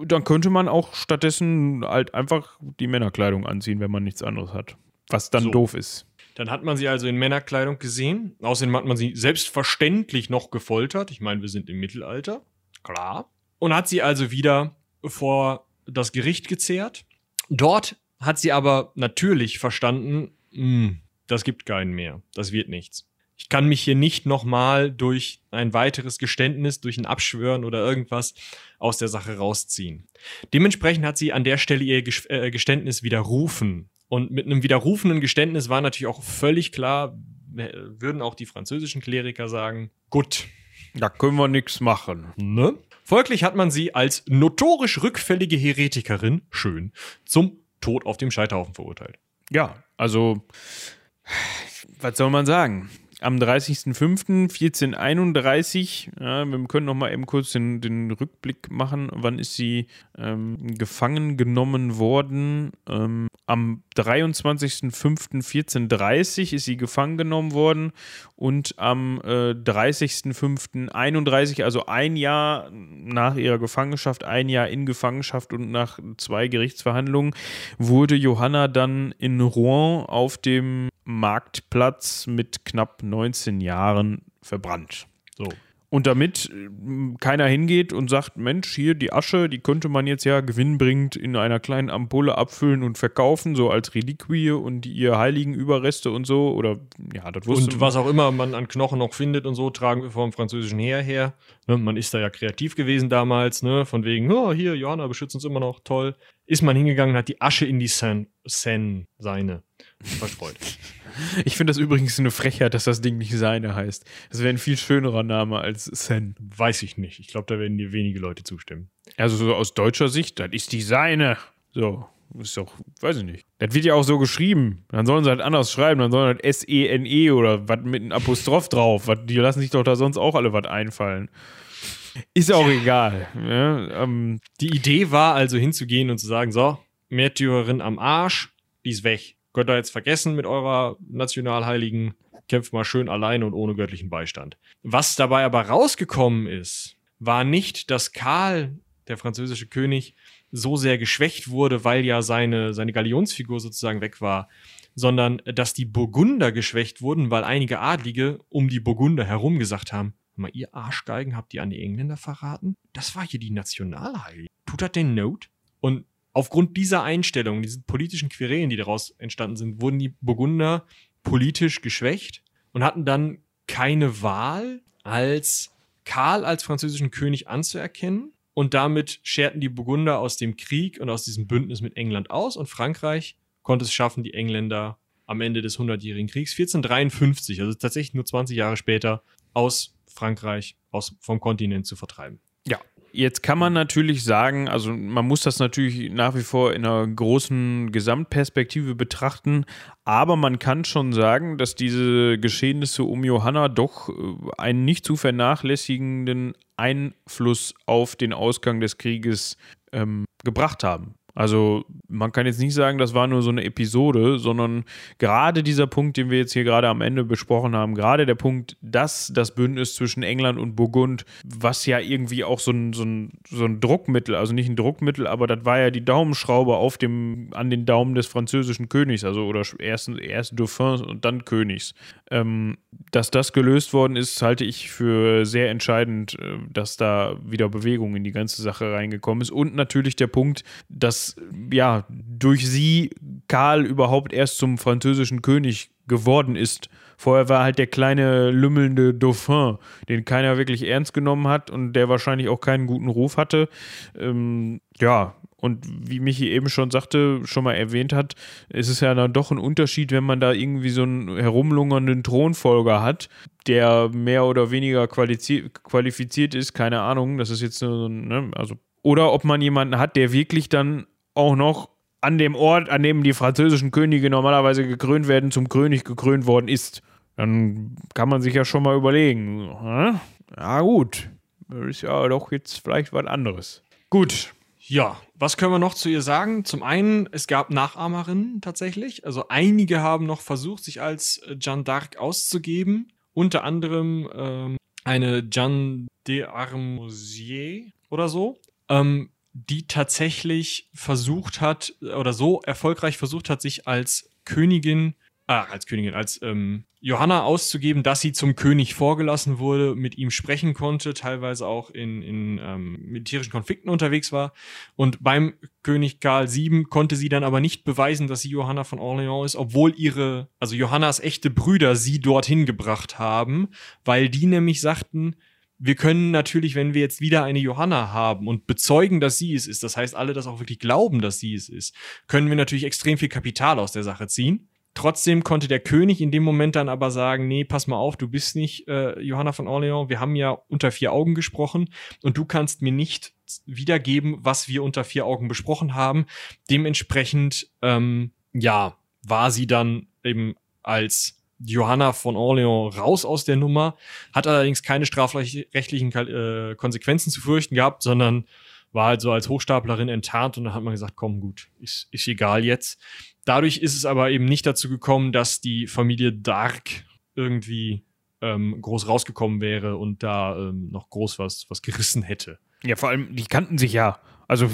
Dann könnte man auch stattdessen halt einfach die Männerkleidung anziehen, wenn man nichts anderes hat. Was dann So. doof ist. Dann hat man sie also in Männerkleidung gesehen. Außerdem hat man sie selbstverständlich noch gefoltert. Ich meine, wir sind im Mittelalter. Klar. Und hat sie also wieder vor das Gericht gezerrt. Dort hat sie aber natürlich verstanden, "Hm, das gibt keinen mehr. Das wird nichts. Ich kann mich hier nicht nochmal durch ein weiteres Geständnis, durch ein Abschwören oder irgendwas aus der Sache rausziehen. Dementsprechend hat sie an der Stelle ihr äh, Geständnis widerrufen. Und mit einem widerrufenen Geständnis war natürlich auch völlig klar, würden auch die französischen Kleriker sagen, gut, Da können wir nichts machen. ne? Folglich hat man sie als notorisch rückfällige Heretikerin, schön, zum Tod auf dem Scheiterhaufen verurteilt. Ja, also, was soll man sagen? Am 30.05.1431, ja, wir können noch mal eben kurz den, den Rückblick machen. Wann ist sie ähm, gefangen genommen worden? Ähm, am 23.05.1430 ist sie gefangen genommen worden und am äh, 30.05.31, also ein Jahr nach ihrer Gefangenschaft, ein Jahr in Gefangenschaft und nach zwei Gerichtsverhandlungen, wurde Johanna dann in Rouen auf dem Marktplatz mit knapp 19 Jahren verbrannt. So. Und damit äh, keiner hingeht und sagt, Mensch, hier die Asche, die könnte man jetzt ja gewinnbringend in einer kleinen Ampulle abfüllen und verkaufen, so als Reliquie und ihr heiligen Überreste und so. Oder ja, das wusste Und was auch immer man an Knochen noch findet und so, tragen wir vom französischen Heer her. Ne, man ist da ja kreativ gewesen damals, ne? Von wegen, oh, hier, Johanna beschützt uns immer noch, toll. Ist man hingegangen hat die Asche in die Seine, seine verstreut. Ich finde das übrigens eine Frechheit, dass das Ding nicht seine heißt. Das wäre ein viel schönerer Name als Sen. Weiß ich nicht. Ich glaube, da werden dir wenige Leute zustimmen. Also so aus deutscher Sicht, das ist die seine. So, ist doch, weiß ich nicht. Das wird ja auch so geschrieben. Dann sollen sie halt anders schreiben. Dann sollen halt S-E-N-E oder was mit einem Apostroph drauf. Was, die lassen sich doch da sonst auch alle was einfallen. Ist auch egal. Ja, ähm, Die Idee war also hinzugehen und zu sagen, so, Märtyrerin am Arsch, die ist weg. Könnt ihr jetzt vergessen mit eurer Nationalheiligen, kämpft mal schön alleine und ohne göttlichen Beistand. Was dabei aber rausgekommen ist, war nicht, dass Karl, der französische König, so sehr geschwächt wurde, weil ja seine, seine Galionsfigur sozusagen weg war, sondern dass die Burgunder geschwächt wurden, weil einige Adlige um die Burgunder herum gesagt haben, "Hör mal, ihr Arschgeigen habt ihr an die Engländer verraten? Das war hier die Nationalheilige. Tut das den Not? Und aufgrund dieser Einstellung, diesen politischen Querelen, die daraus entstanden sind, wurden die Burgunder politisch geschwächt und hatten dann keine Wahl, als Karl als französischen König anzuerkennen. Und damit scherten die Burgunder aus dem Krieg und aus diesem Bündnis mit England aus. Und Frankreich konnte es schaffen, die Engländer am Ende des Hundertjährigen Kriegs 1453, also tatsächlich nur 20 Jahre später, aus Frankreich, aus, vom Kontinent zu vertreiben. Ja, jetzt kann man natürlich sagen, also man muss das natürlich nach wie vor in einer großen Gesamtperspektive betrachten, aber man kann schon sagen, dass diese Geschehnisse um Johanna doch äh, einen nicht zu vernachlässigenden Einfluss auf den Ausgang des Krieges ähm, gebracht haben. Also man kann jetzt nicht sagen, das war nur so eine Episode, sondern gerade dieser Punkt, den wir jetzt hier gerade am Ende besprochen haben, gerade der Punkt, dass das Bündnis zwischen England und Burgund, was ja irgendwie auch so ein, so ein, so ein Druckmittel, also nicht ein Druckmittel, aber das war ja die Daumenschraube auf dem, an den Daumen des französischen Königs, also oder erst, erst Dauphins und dann Königs. Ähm, dass das gelöst worden ist, halte ich für sehr entscheidend, äh, dass da wieder Bewegung in die ganze Sache reingekommen ist. Und natürlich der Punkt, dass ja durch sie Karl überhaupt erst zum französischen König geworden ist. Vorher war halt der kleine lümmelnde Dauphin, den keiner wirklich ernst genommen hat und der wahrscheinlich auch keinen guten Ruf hatte. Ähm, ja, und wie Michi eben schon sagte, schon mal erwähnt hat, ist es ja dann doch ein Unterschied, wenn man da irgendwie so einen herumlungernden Thronfolger hat, der mehr oder weniger qualifiziert ist, keine Ahnung, das ist jetzt so, ne, also oder ob man jemanden hat, der wirklich dann auch noch an dem Ort, an dem die französischen Könige normalerweise gekrönt werden, zum König gekrönt worden ist. Dann kann man sich ja schon mal überlegen. Hm? Ja, gut. Das ist ja doch jetzt vielleicht was anderes. Gut. Ja, was können wir noch zu ihr sagen? Zum einen, es gab Nachahmerinnen tatsächlich. Also einige haben noch versucht, sich als Jeanne d'Arc auszugeben. Unter anderem ähm, eine Jeanne d'Armosier oder so ähm, die tatsächlich versucht hat oder so erfolgreich versucht hat, sich als Königin, ah, als Königin, als ähm, Johanna auszugeben, dass sie zum König vorgelassen wurde, mit ihm sprechen konnte, teilweise auch in, in ähm, militärischen Konflikten unterwegs war. Und beim König Karl VII konnte sie dann aber nicht beweisen, dass sie Johanna von Orléans ist, obwohl ihre, also Johannas echte Brüder sie dorthin gebracht haben, weil die nämlich sagten, wir können natürlich, wenn wir jetzt wieder eine Johanna haben und bezeugen, dass sie es ist, das heißt, alle das auch wirklich glauben, dass sie es ist, können wir natürlich extrem viel Kapital aus der Sache ziehen. Trotzdem konnte der König in dem Moment dann aber sagen, nee, pass mal auf, du bist nicht äh, Johanna von Orléans, wir haben ja unter vier Augen gesprochen und du kannst mir nicht wiedergeben, was wir unter vier Augen besprochen haben. Dementsprechend, ähm, ja, war sie dann eben als Johanna von Orléans raus aus der Nummer, hat allerdings keine strafrechtlichen äh, Konsequenzen zu fürchten gehabt, sondern war halt so als Hochstaplerin enttarnt und dann hat man gesagt, komm gut, ist, ist egal jetzt. Dadurch ist es aber eben nicht dazu gekommen, dass die Familie Dark irgendwie ähm, groß rausgekommen wäre und da ähm, noch groß was, was gerissen hätte. Ja, vor allem, die kannten sich ja. Also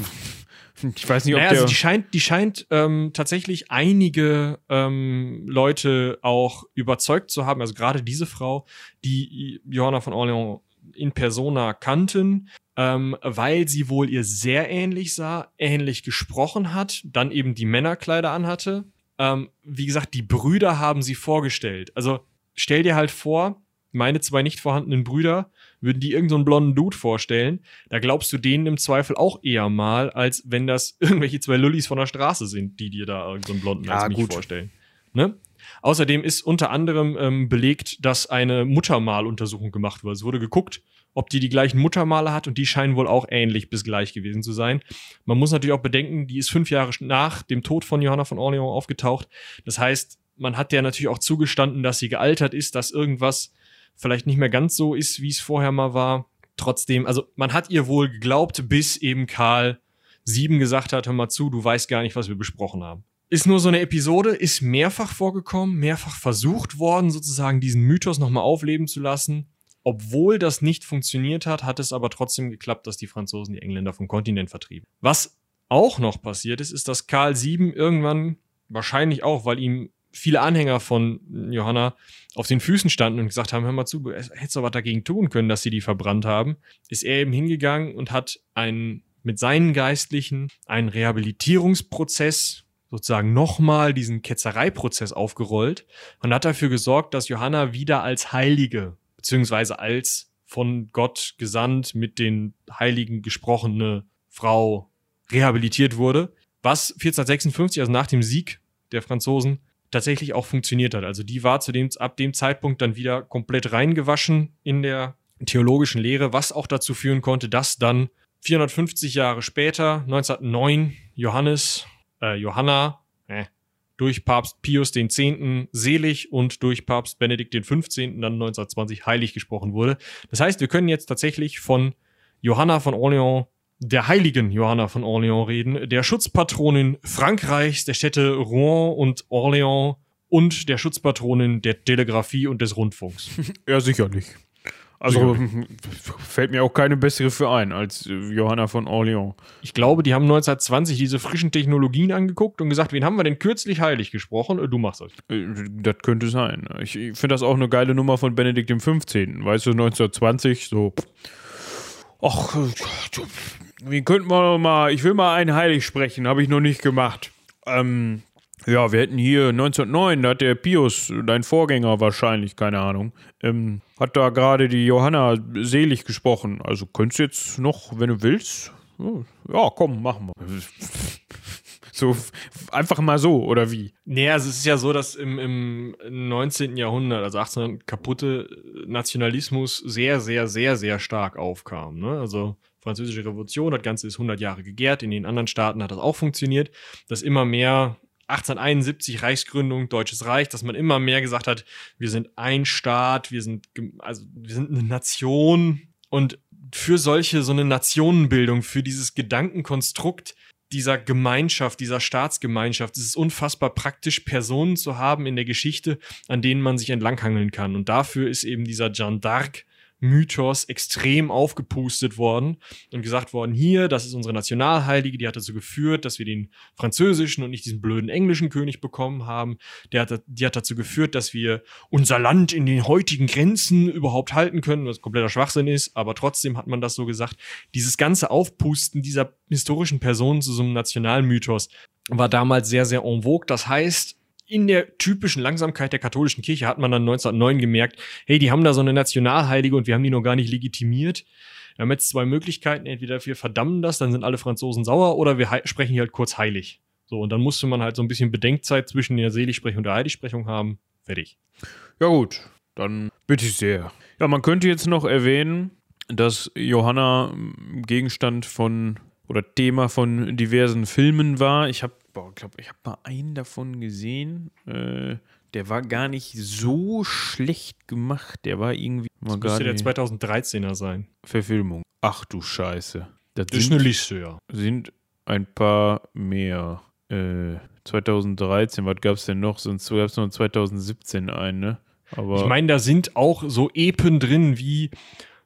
ich weiß nicht, ob naja, der also die scheint, die scheint ähm, tatsächlich einige ähm, Leute auch überzeugt zu haben. Also gerade diese Frau, die Johanna von Orléans in persona kannten, ähm, weil sie wohl ihr sehr ähnlich sah, ähnlich gesprochen hat, dann eben die Männerkleider anhatte. Ähm, wie gesagt, die Brüder haben sie vorgestellt. Also stell dir halt vor, meine zwei nicht vorhandenen Brüder würden die irgendeinen so blonden Dude vorstellen, da glaubst du denen im Zweifel auch eher mal, als wenn das irgendwelche zwei Lullis von der Straße sind, die dir da irgendeinen so blonden ja, als mich gut. vorstellen. Ne? Außerdem ist unter anderem ähm, belegt, dass eine Muttermaluntersuchung gemacht wurde. Es wurde geguckt, ob die die gleichen Muttermale hat und die scheinen wohl auch ähnlich bis gleich gewesen zu sein. Man muss natürlich auch bedenken, die ist fünf Jahre nach dem Tod von Johanna von Orleans aufgetaucht. Das heißt, man hat der natürlich auch zugestanden, dass sie gealtert ist, dass irgendwas vielleicht nicht mehr ganz so ist, wie es vorher mal war. Trotzdem, also man hat ihr wohl geglaubt, bis eben Karl sieben gesagt hat, hör mal zu, du weißt gar nicht, was wir besprochen haben. Ist nur so eine Episode, ist mehrfach vorgekommen, mehrfach versucht worden, sozusagen diesen Mythos nochmal aufleben zu lassen. Obwohl das nicht funktioniert hat, hat es aber trotzdem geklappt, dass die Franzosen die Engländer vom Kontinent vertrieben. Was auch noch passiert ist, ist, dass Karl VII irgendwann, wahrscheinlich auch, weil ihm viele Anhänger von Johanna auf den Füßen standen und gesagt haben, hör mal zu, du hättest doch was dagegen tun können, dass sie die verbrannt haben, ist er eben hingegangen und hat einen, mit seinen Geistlichen einen Rehabilitierungsprozess sozusagen nochmal diesen Ketzereiprozess aufgerollt und hat dafür gesorgt, dass Johanna wieder als Heilige, beziehungsweise als von Gott gesandt mit den Heiligen gesprochene Frau rehabilitiert wurde. Was 1456, also nach dem Sieg der Franzosen, tatsächlich auch funktioniert hat. Also die war zu dem, ab dem Zeitpunkt dann wieder komplett reingewaschen in der theologischen Lehre, was auch dazu führen konnte, dass dann 450 Jahre später, 1909, Johannes, äh, Johanna, äh, durch Papst Pius X. selig und durch Papst Benedikt XV. dann 1920 heilig gesprochen wurde. Das heißt, wir können jetzt tatsächlich von Johanna von Orleans der heiligen Johanna von Orléans reden, der Schutzpatronin Frankreichs, der Städte Rouen und Orléans und der Schutzpatronin der Telegrafie und des Rundfunks. Ja, sicherlich. Also sicherlich. fällt mir auch keine bessere für ein als Johanna von Orléans. Ich glaube, die haben 1920 diese frischen Technologien angeguckt und gesagt, wen haben wir denn kürzlich heilig gesprochen? Du machst das. Äh, das könnte sein. Ich finde das auch eine geile Nummer von Benedikt XV. Weißt du, 1920 so. Ach, wie könnten wir mal, ich will mal einen heilig sprechen, habe ich noch nicht gemacht. Ähm, ja, wir hätten hier 1909, da hat der Pius, dein Vorgänger wahrscheinlich, keine Ahnung, ähm, hat da gerade die Johanna selig gesprochen. Also könntest du jetzt noch, wenn du willst, ja, komm, machen wir. So einfach mal so, oder wie? Nee, also es ist ja so, dass im, im 19. Jahrhundert, also 1800, kaputte Nationalismus sehr, sehr, sehr, sehr stark aufkam. Ne? Also Französische Revolution, das Ganze ist 100 Jahre gegärt, in den anderen Staaten hat das auch funktioniert, dass immer mehr 1871 Reichsgründung, Deutsches Reich, dass man immer mehr gesagt hat, wir sind ein Staat, wir sind, also wir sind eine Nation und für solche, so eine Nationenbildung, für dieses Gedankenkonstrukt dieser Gemeinschaft, dieser Staatsgemeinschaft, es ist unfassbar praktisch, Personen zu haben in der Geschichte, an denen man sich entlanghangeln kann. Und dafür ist eben dieser Jeanne d'Arc Mythos extrem aufgepustet worden und gesagt worden, hier, das ist unsere Nationalheilige, die hat dazu geführt, dass wir den französischen und nicht diesen blöden englischen König bekommen haben. Der hat, die hat dazu geführt, dass wir unser Land in den heutigen Grenzen überhaupt halten können, was kompletter Schwachsinn ist, aber trotzdem hat man das so gesagt. Dieses ganze Aufpusten dieser historischen Personen zu so einem Nationalmythos war damals sehr, sehr en vogue. Das heißt, in der typischen Langsamkeit der katholischen Kirche hat man dann 1909 gemerkt, hey, die haben da so eine Nationalheilige und wir haben die noch gar nicht legitimiert. Wir haben jetzt zwei Möglichkeiten. Entweder wir verdammen das, dann sind alle Franzosen sauer, oder wir sprechen hier halt kurz heilig. So, und dann musste man halt so ein bisschen Bedenkzeit zwischen der Seligsprechung und der Heiligsprechung haben. Fertig. Ja, gut. Dann bitte ich sehr. Ja, man könnte jetzt noch erwähnen, dass Johanna Gegenstand von oder Thema von diversen Filmen war. Ich habe Boah, ich glaube, ich habe mal einen davon gesehen. Äh, der war gar nicht so schlecht gemacht. Der war irgendwie. Das müsste der 2013er sein. Verfilmung. Ach du Scheiße. Das, das ist eine Liste, ja. Sind ein paar mehr. Äh, 2013, was gab es denn noch? Sonst gab es noch 2017 einen, ne? Aber ich meine, da sind auch so Epen drin wie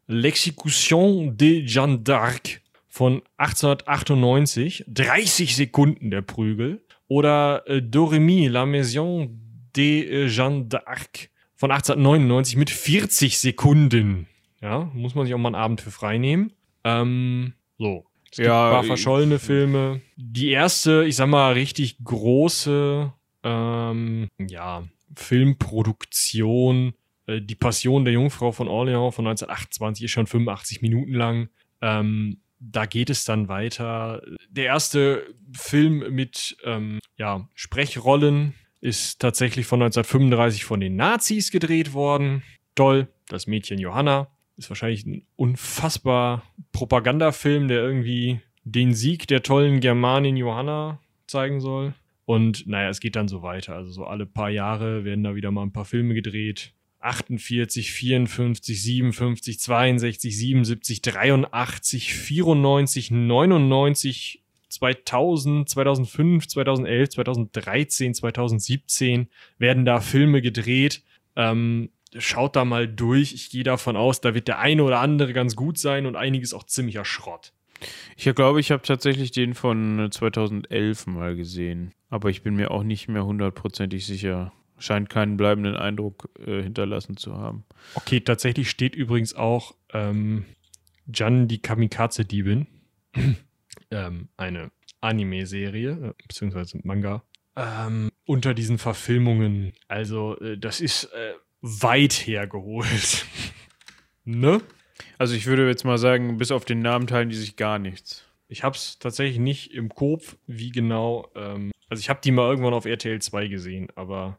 L'Exécution de Jeanne d'Arc von 1898, 30 Sekunden der Prügel. Oder äh, Doremi, La Maison de Jeanne d'Arc von 1899 mit 40 Sekunden Ja, muss man sich auch mal einen Abend für frei nehmen. Ähm, so. Es gibt Ja, ein paar ich- verschollene Filme. Die erste, ich sag mal, richtig große, ähm, ja, Filmproduktion, äh, Die Passion der Jungfrau von Orleans von 1928 ist schon 85 Minuten lang. Ähm, da geht es dann weiter. Der erste Film mit ähm, ja, Sprechrollen ist tatsächlich von 1935 von den Nazis gedreht worden. Toll, das Mädchen Johanna ist wahrscheinlich ein unfassbar Propagandafilm, der irgendwie den Sieg der tollen Germanin Johanna zeigen soll. Und naja, es geht dann so weiter. Also so alle paar Jahre werden da wieder mal ein paar Filme gedreht. 48, 54, 57, 62, 77, 83, 94, 99, 2000, 2005, 2011, 2013, 2017 werden da Filme gedreht. Ähm, schaut da mal durch. Ich gehe davon aus, da wird der eine oder andere ganz gut sein und einiges auch ziemlicher Schrott. Ich glaube, ich habe tatsächlich den von äh, 2011 mal gesehen. Aber ich bin mir auch nicht mehr hundertprozentig sicher. Scheint keinen bleibenden Eindruck äh, hinterlassen zu haben. Okay, tatsächlich steht übrigens auch ähm, Jan die Kamikaze-Diebin. ähm, eine Anime-Serie, äh, beziehungsweise Manga, ähm, unter diesen Verfilmungen. Also, äh, das ist äh, weit hergeholt. ne? Also ich würde jetzt mal sagen, bis auf den Namen teilen die sich gar nichts. Ich habe es tatsächlich nicht im Kopf, wie genau. Ähm, also, ich habe die mal irgendwann auf RTL 2 gesehen, aber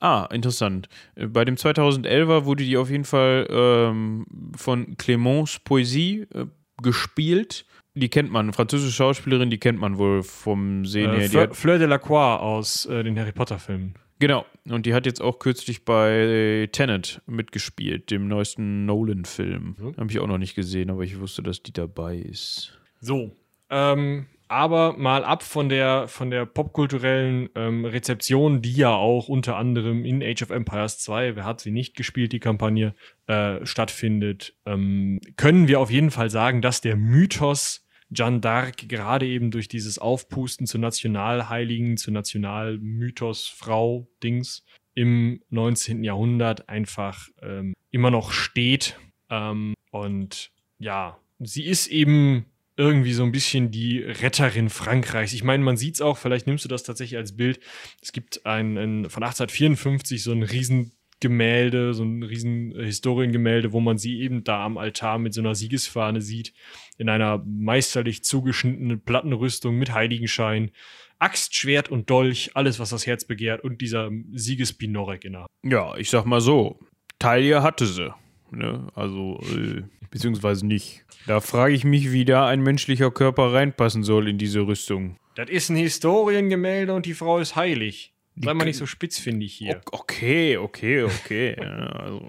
Ah, interessant. Bei dem 2011er wurde die auf jeden Fall ähm, von Clémence Poesie äh, gespielt. Die kennt man, französische Schauspielerin, die kennt man wohl vom Sehen äh, her. Die Fleur, Fleur de la Croix aus äh, den Harry Potter-Filmen. genau, und die hat jetzt auch kürzlich bei Tenet mitgespielt, dem neuesten Nolan-Film. Mhm. Habe ich auch noch nicht gesehen, aber ich wusste, dass die dabei ist. So. Ähm, aber mal ab von der, von der popkulturellen ähm, Rezeption, die ja auch unter anderem in Age of Empires 2, wer hat sie nicht gespielt, die Kampagne, äh, stattfindet, ähm, können wir auf jeden Fall sagen, dass der Mythos Jeanne d'Arc gerade eben durch dieses Aufpusten zur Nationalheiligen, zur Nationalmythos-Frau-Dings im 19. Jahrhundert einfach ähm, immer noch steht. Ähm, und ja, sie ist eben irgendwie so ein bisschen die Retterin Frankreichs. Ich meine, man sieht es auch, vielleicht nimmst du das tatsächlich als Bild. Es gibt ein, ein von 1854 so ein Riesengemälde, so ein riesen äh, Historiengemälde, wo man sie eben da am Altar mit so einer Siegesfahne sieht, in einer meisterlich zugeschnittenen Plattenrüstung mit Heiligenschein. Axt, Schwert und Dolch, alles, was das Herz begehrt, und dieser Siegesbinorek in der Hand. Ja, ich sag mal so, Taille hatte sie. Ne? Also, äh, beziehungsweise nicht. Da frage ich mich, wie da ein menschlicher Körper reinpassen soll in diese Rüstung. Das ist ein Historiengemälde und die Frau ist heilig. Sei mal nicht so spitzfindig hier. Okay, okay, okay. ja, also.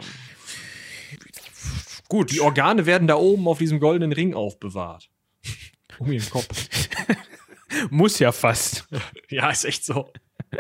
Gut. Die Organe werden da oben auf diesem goldenen Ring aufbewahrt. Um ihren Kopf. Muss ja fast. Ja, ist echt so.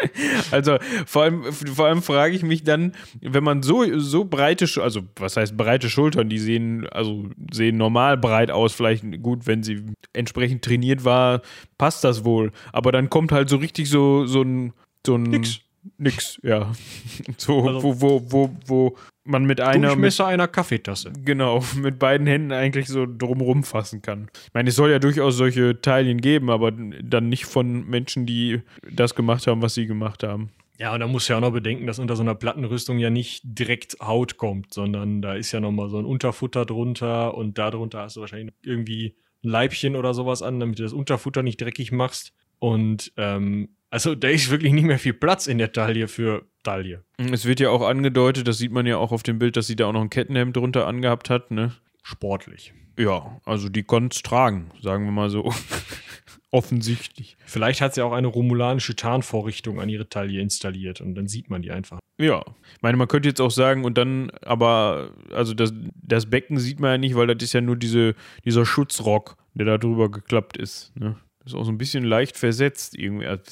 Also vor allem, vor allem frage ich mich dann, wenn man so, so breite, also was heißt breite Schultern, die sehen, also sehen normal breit aus, vielleicht gut, wenn sie entsprechend trainiert war, passt das wohl. Aber dann kommt halt so richtig so, so ein, so ein Nix. Nix, ja. So, Also- wo, wo, wo, wo man mit einer mit, Durchmesser einer Kaffeetasse. genau, mit beiden Händen eigentlich so drumrum fassen kann. Ich meine, es soll ja durchaus solche Teilchen geben, aber dann nicht von Menschen, die das gemacht haben, was sie gemacht haben. Ja, und da musst du ja auch noch bedenken, dass unter so einer Plattenrüstung ja nicht direkt Haut kommt, sondern da ist ja nochmal so ein Unterfutter drunter und darunter hast du wahrscheinlich irgendwie ein Leibchen oder sowas an, damit du das Unterfutter nicht dreckig machst. Und ähm, also da ist wirklich nicht mehr viel Platz in der Taille für Taille. Es wird ja auch angedeutet, das sieht man ja auch auf dem Bild, dass sie da auch noch ein Kettenhemd drunter angehabt hat, ne? Sportlich. Ja, also die konnte es tragen, sagen wir mal so. Offensichtlich. Vielleicht hat sie auch eine romulanische Tarnvorrichtung an ihre Taille installiert und dann sieht man die einfach. Ja. Ich meine, man könnte jetzt auch sagen, und dann, aber, also das, das Becken sieht man ja nicht, weil das ist ja nur diese, dieser Schutzrock, der da drüber geklappt ist. Ne? Ist auch so ein bisschen leicht versetzt irgendwie. Also,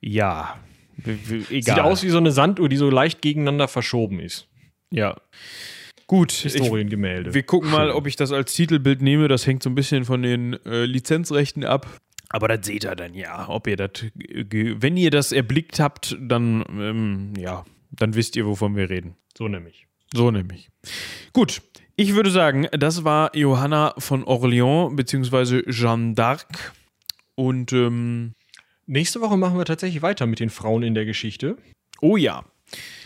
Ja. Egal. Sieht aus wie so eine Sanduhr, die so leicht gegeneinander verschoben ist. Ja. Gut. Ich, Historiengemälde. Wir gucken mal, ob ich das als Titelbild nehme. Das hängt so ein bisschen von den äh, Lizenzrechten ab. Aber das seht ihr dann ja. Ob ihr das, wenn ihr das erblickt habt, dann ähm, ja, dann wisst ihr, wovon wir reden. So nämlich. So nämlich. Gut, Ich würde sagen, das war Johanna von Orléans beziehungsweise Jeanne d'Arc. Und ähm, Nächste Woche machen wir tatsächlich weiter mit den Frauen in der Geschichte. oh ja,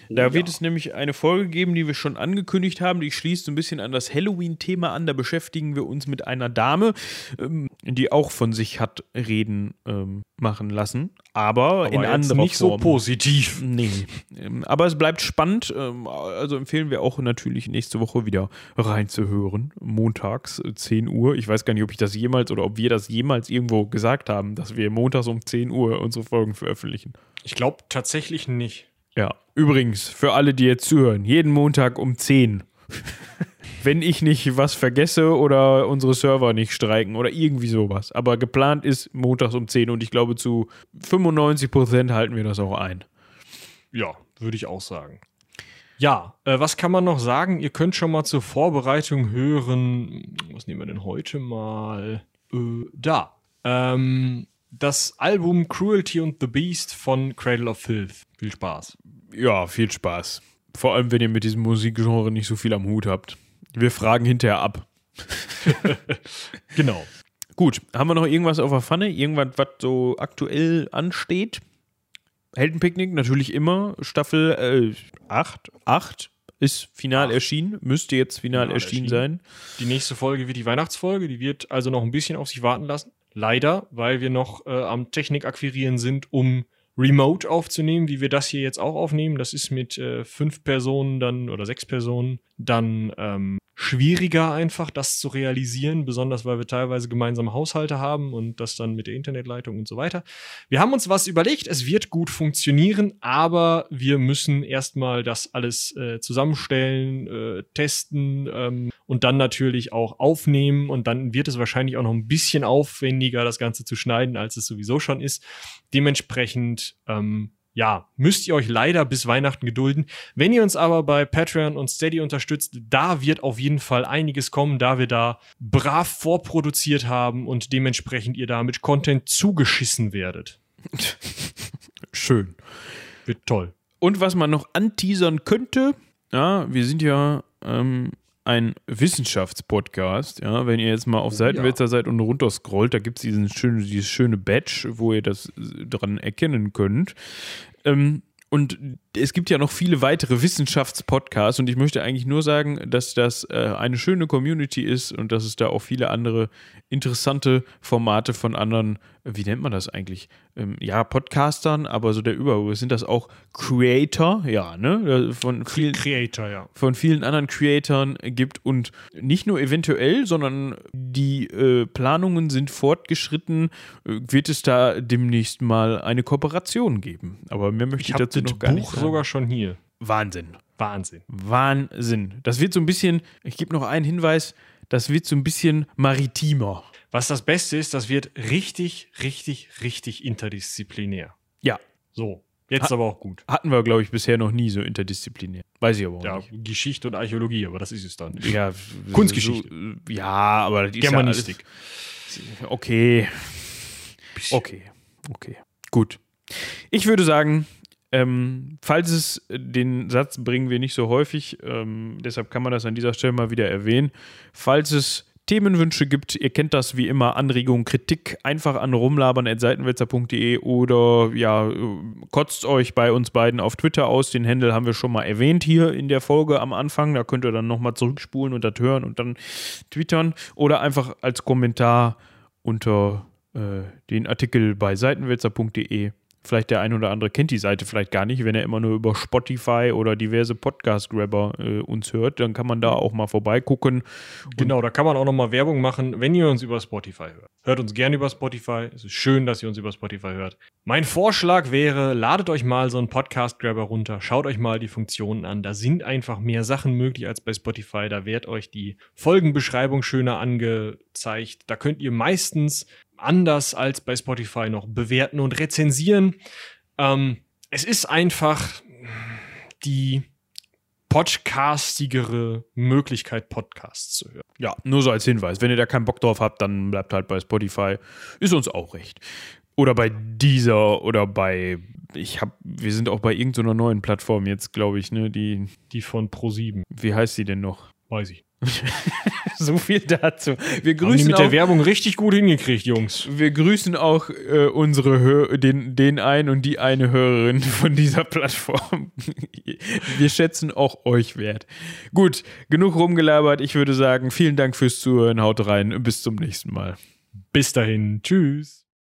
da wird ja. es nämlich eine Folge geben, die wir schon angekündigt haben. Die schließt so ein bisschen an das Halloween-Thema an. Da beschäftigen wir uns mit einer Dame, ähm, die auch von sich hat reden ähm, machen lassen. Aber, in jetzt anderer nicht so Form. positiv. Nee, ähm, aber es bleibt spannend. ähm, Also empfehlen wir auch natürlich nächste Woche wieder reinzuhören. Montags, äh, 10 Uhr. Ich weiß gar nicht, ob ich das jemals oder ob wir das jemals irgendwo gesagt haben, dass wir montags um 10 Uhr unsere Folgen veröffentlichen. Ich glaube tatsächlich nicht. Ja, übrigens, für alle, die jetzt zuhören, jeden Montag um 10. Wenn ich nicht was vergesse oder unsere Server nicht streiken oder irgendwie sowas. Aber geplant ist montags um 10 und ich glaube, zu 95% halten wir das auch ein. Ja, würde ich auch sagen. Ja, äh, was kann man noch sagen? Ihr könnt schon mal zur Vorbereitung hören. Was nehmen wir denn heute mal? Äh, da. Ähm, das Album Cruelty and the Beast von Cradle of Filth. Viel Spaß. Ja, viel Spaß. Vor allem, wenn ihr mit diesem Musikgenre nicht so viel am Hut habt. Wir fragen hinterher ab. Genau. Gut, haben wir noch irgendwas auf der Pfanne? Irgendwas, was so aktuell ansteht? Heldenpicknick natürlich immer. Staffel 8. 8 ist final Acht. erschienen. Müsste jetzt final, Final erschienen erschienen. sein. Die nächste Folge wird die Weihnachtsfolge. Die wird also noch ein bisschen auf sich warten lassen. Leider, weil wir noch äh, am Technik akquirieren sind, um remote aufzunehmen, wie wir das hier jetzt auch aufnehmen. Das ist mit äh, fünf Personen dann oder sechs Personen dann ähm, schwieriger einfach, das zu realisieren, besonders weil wir teilweise gemeinsame Haushalte haben und das dann mit der Internetleitung und so weiter. Wir haben uns was überlegt, es wird gut funktionieren, aber wir müssen erstmal das alles äh, zusammenstellen, äh, testen ähm, und dann natürlich auch aufnehmen und dann wird es wahrscheinlich auch noch ein bisschen aufwendiger, das Ganze zu schneiden, als es sowieso schon ist. Dementsprechend, ähm, ja, müsst ihr euch leider bis Weihnachten gedulden. Wenn ihr uns aber bei Patreon und Steady unterstützt, da wird auf jeden Fall einiges kommen, da wir da brav vorproduziert haben und dementsprechend ihr da mit Content zugeschissen werdet. Schön. Wird toll. Und was man noch anteasern könnte, ja, wir sind ja ähm, ein Wissenschaftspodcast, ja, wenn ihr jetzt mal auf Seitenwälzer seid und runterscrollt, da gibt es diesen schönen, dieses schöne Badge, wo ihr das äh, dran erkennen könnt. Ähm, und es gibt ja noch viele weitere Wissenschaftspodcasts und ich möchte eigentlich nur sagen, dass das äh, eine schöne Community ist und dass es da auch viele andere interessante Formate von anderen, äh, wie nennt man das eigentlich? Ähm, ja, Podcastern, aber so der Überbegriff sind das auch Creator, ja, ne? Äh, Von vielen, Creator, ja. von vielen anderen Creatoren gibt und nicht nur eventuell, sondern die äh, Planungen sind fortgeschritten, äh, wird es da demnächst mal eine Kooperation geben. Aber mehr möchte Ich ich, dazu noch gar nicht Buch sagen. Sogar schon hier. Wahnsinn. Wahnsinn. Wahnsinn. Das wird so ein bisschen, ich gebe noch einen Hinweis, das wird so ein bisschen maritimer. Was das Beste ist, das wird richtig, richtig, richtig interdisziplinär. Ja, So, jetzt Ha- aber auch gut. hatten wir, glaube ich, bisher noch nie so interdisziplinär. Weiß ich aber auch Ja, nicht. Geschichte und Archäologie, aber das ist es dann. Ja, Kunstgeschichte. So, ja, aber ist Germanistik. Ja alles, okay. Okay. Okay. Gut. Ich würde sagen, ähm, falls es den Satz bringen wir nicht so häufig, ähm, deshalb kann man das an dieser Stelle mal wieder erwähnen. Falls es Themenwünsche gibt, ihr kennt das wie immer, Anregungen, Kritik, einfach an rumlabern.seitenwälzer.de oder ja, äh, kotzt euch bei uns beiden auf Twitter aus. Den Handle haben wir schon mal erwähnt hier in der Folge am Anfang. Da könnt ihr dann nochmal zurückspulen und das hören und dann twittern oder einfach als Kommentar unter äh, den Artikel bei seitenwälzer.de. Vielleicht der ein oder andere kennt die Seite vielleicht gar nicht, wenn er immer nur über Spotify oder diverse Podcast-Grabber äh, uns hört, dann kann man da auch mal vorbeigucken. Genau, da kann man auch nochmal Werbung machen, wenn ihr uns über Spotify hört. Hört uns gerne über Spotify. Es ist schön, dass ihr uns über Spotify hört. Mein Vorschlag wäre, ladet euch mal so einen Podcast-Grabber runter. Schaut euch mal die Funktionen an. Da sind einfach mehr Sachen möglich als bei Spotify. Da wird euch die Folgenbeschreibung schöner angezeigt. Da könnt ihr meistens anders als bei Spotify noch bewerten und rezensieren. Ähm, es ist einfach die podcastigere Möglichkeit, Podcasts zu hören. Ja, nur so als Hinweis. Wenn ihr da keinen Bock drauf habt, dann bleibt halt bei Spotify. Ist uns auch recht. Oder bei dieser oder bei, ich hab, wir sind auch bei irgendeiner neuen Plattform jetzt, glaube ich, ne? Die, Die von Pro7. wie heißt sie denn noch? Weiß ich. so viel dazu. Wir Haben die grüßen, mit der auch, Werbung richtig gut hingekriegt, Jungs. wir grüßen auch äh, unsere Hör den, den einen und die eine Hörerin von dieser Plattform. wir schätzen auch euch wert. Gut, genug rumgelabert. Ich würde sagen, vielen Dank fürs Zuhören. Haut rein. Bis zum nächsten Mal. Bis dahin. Tschüss.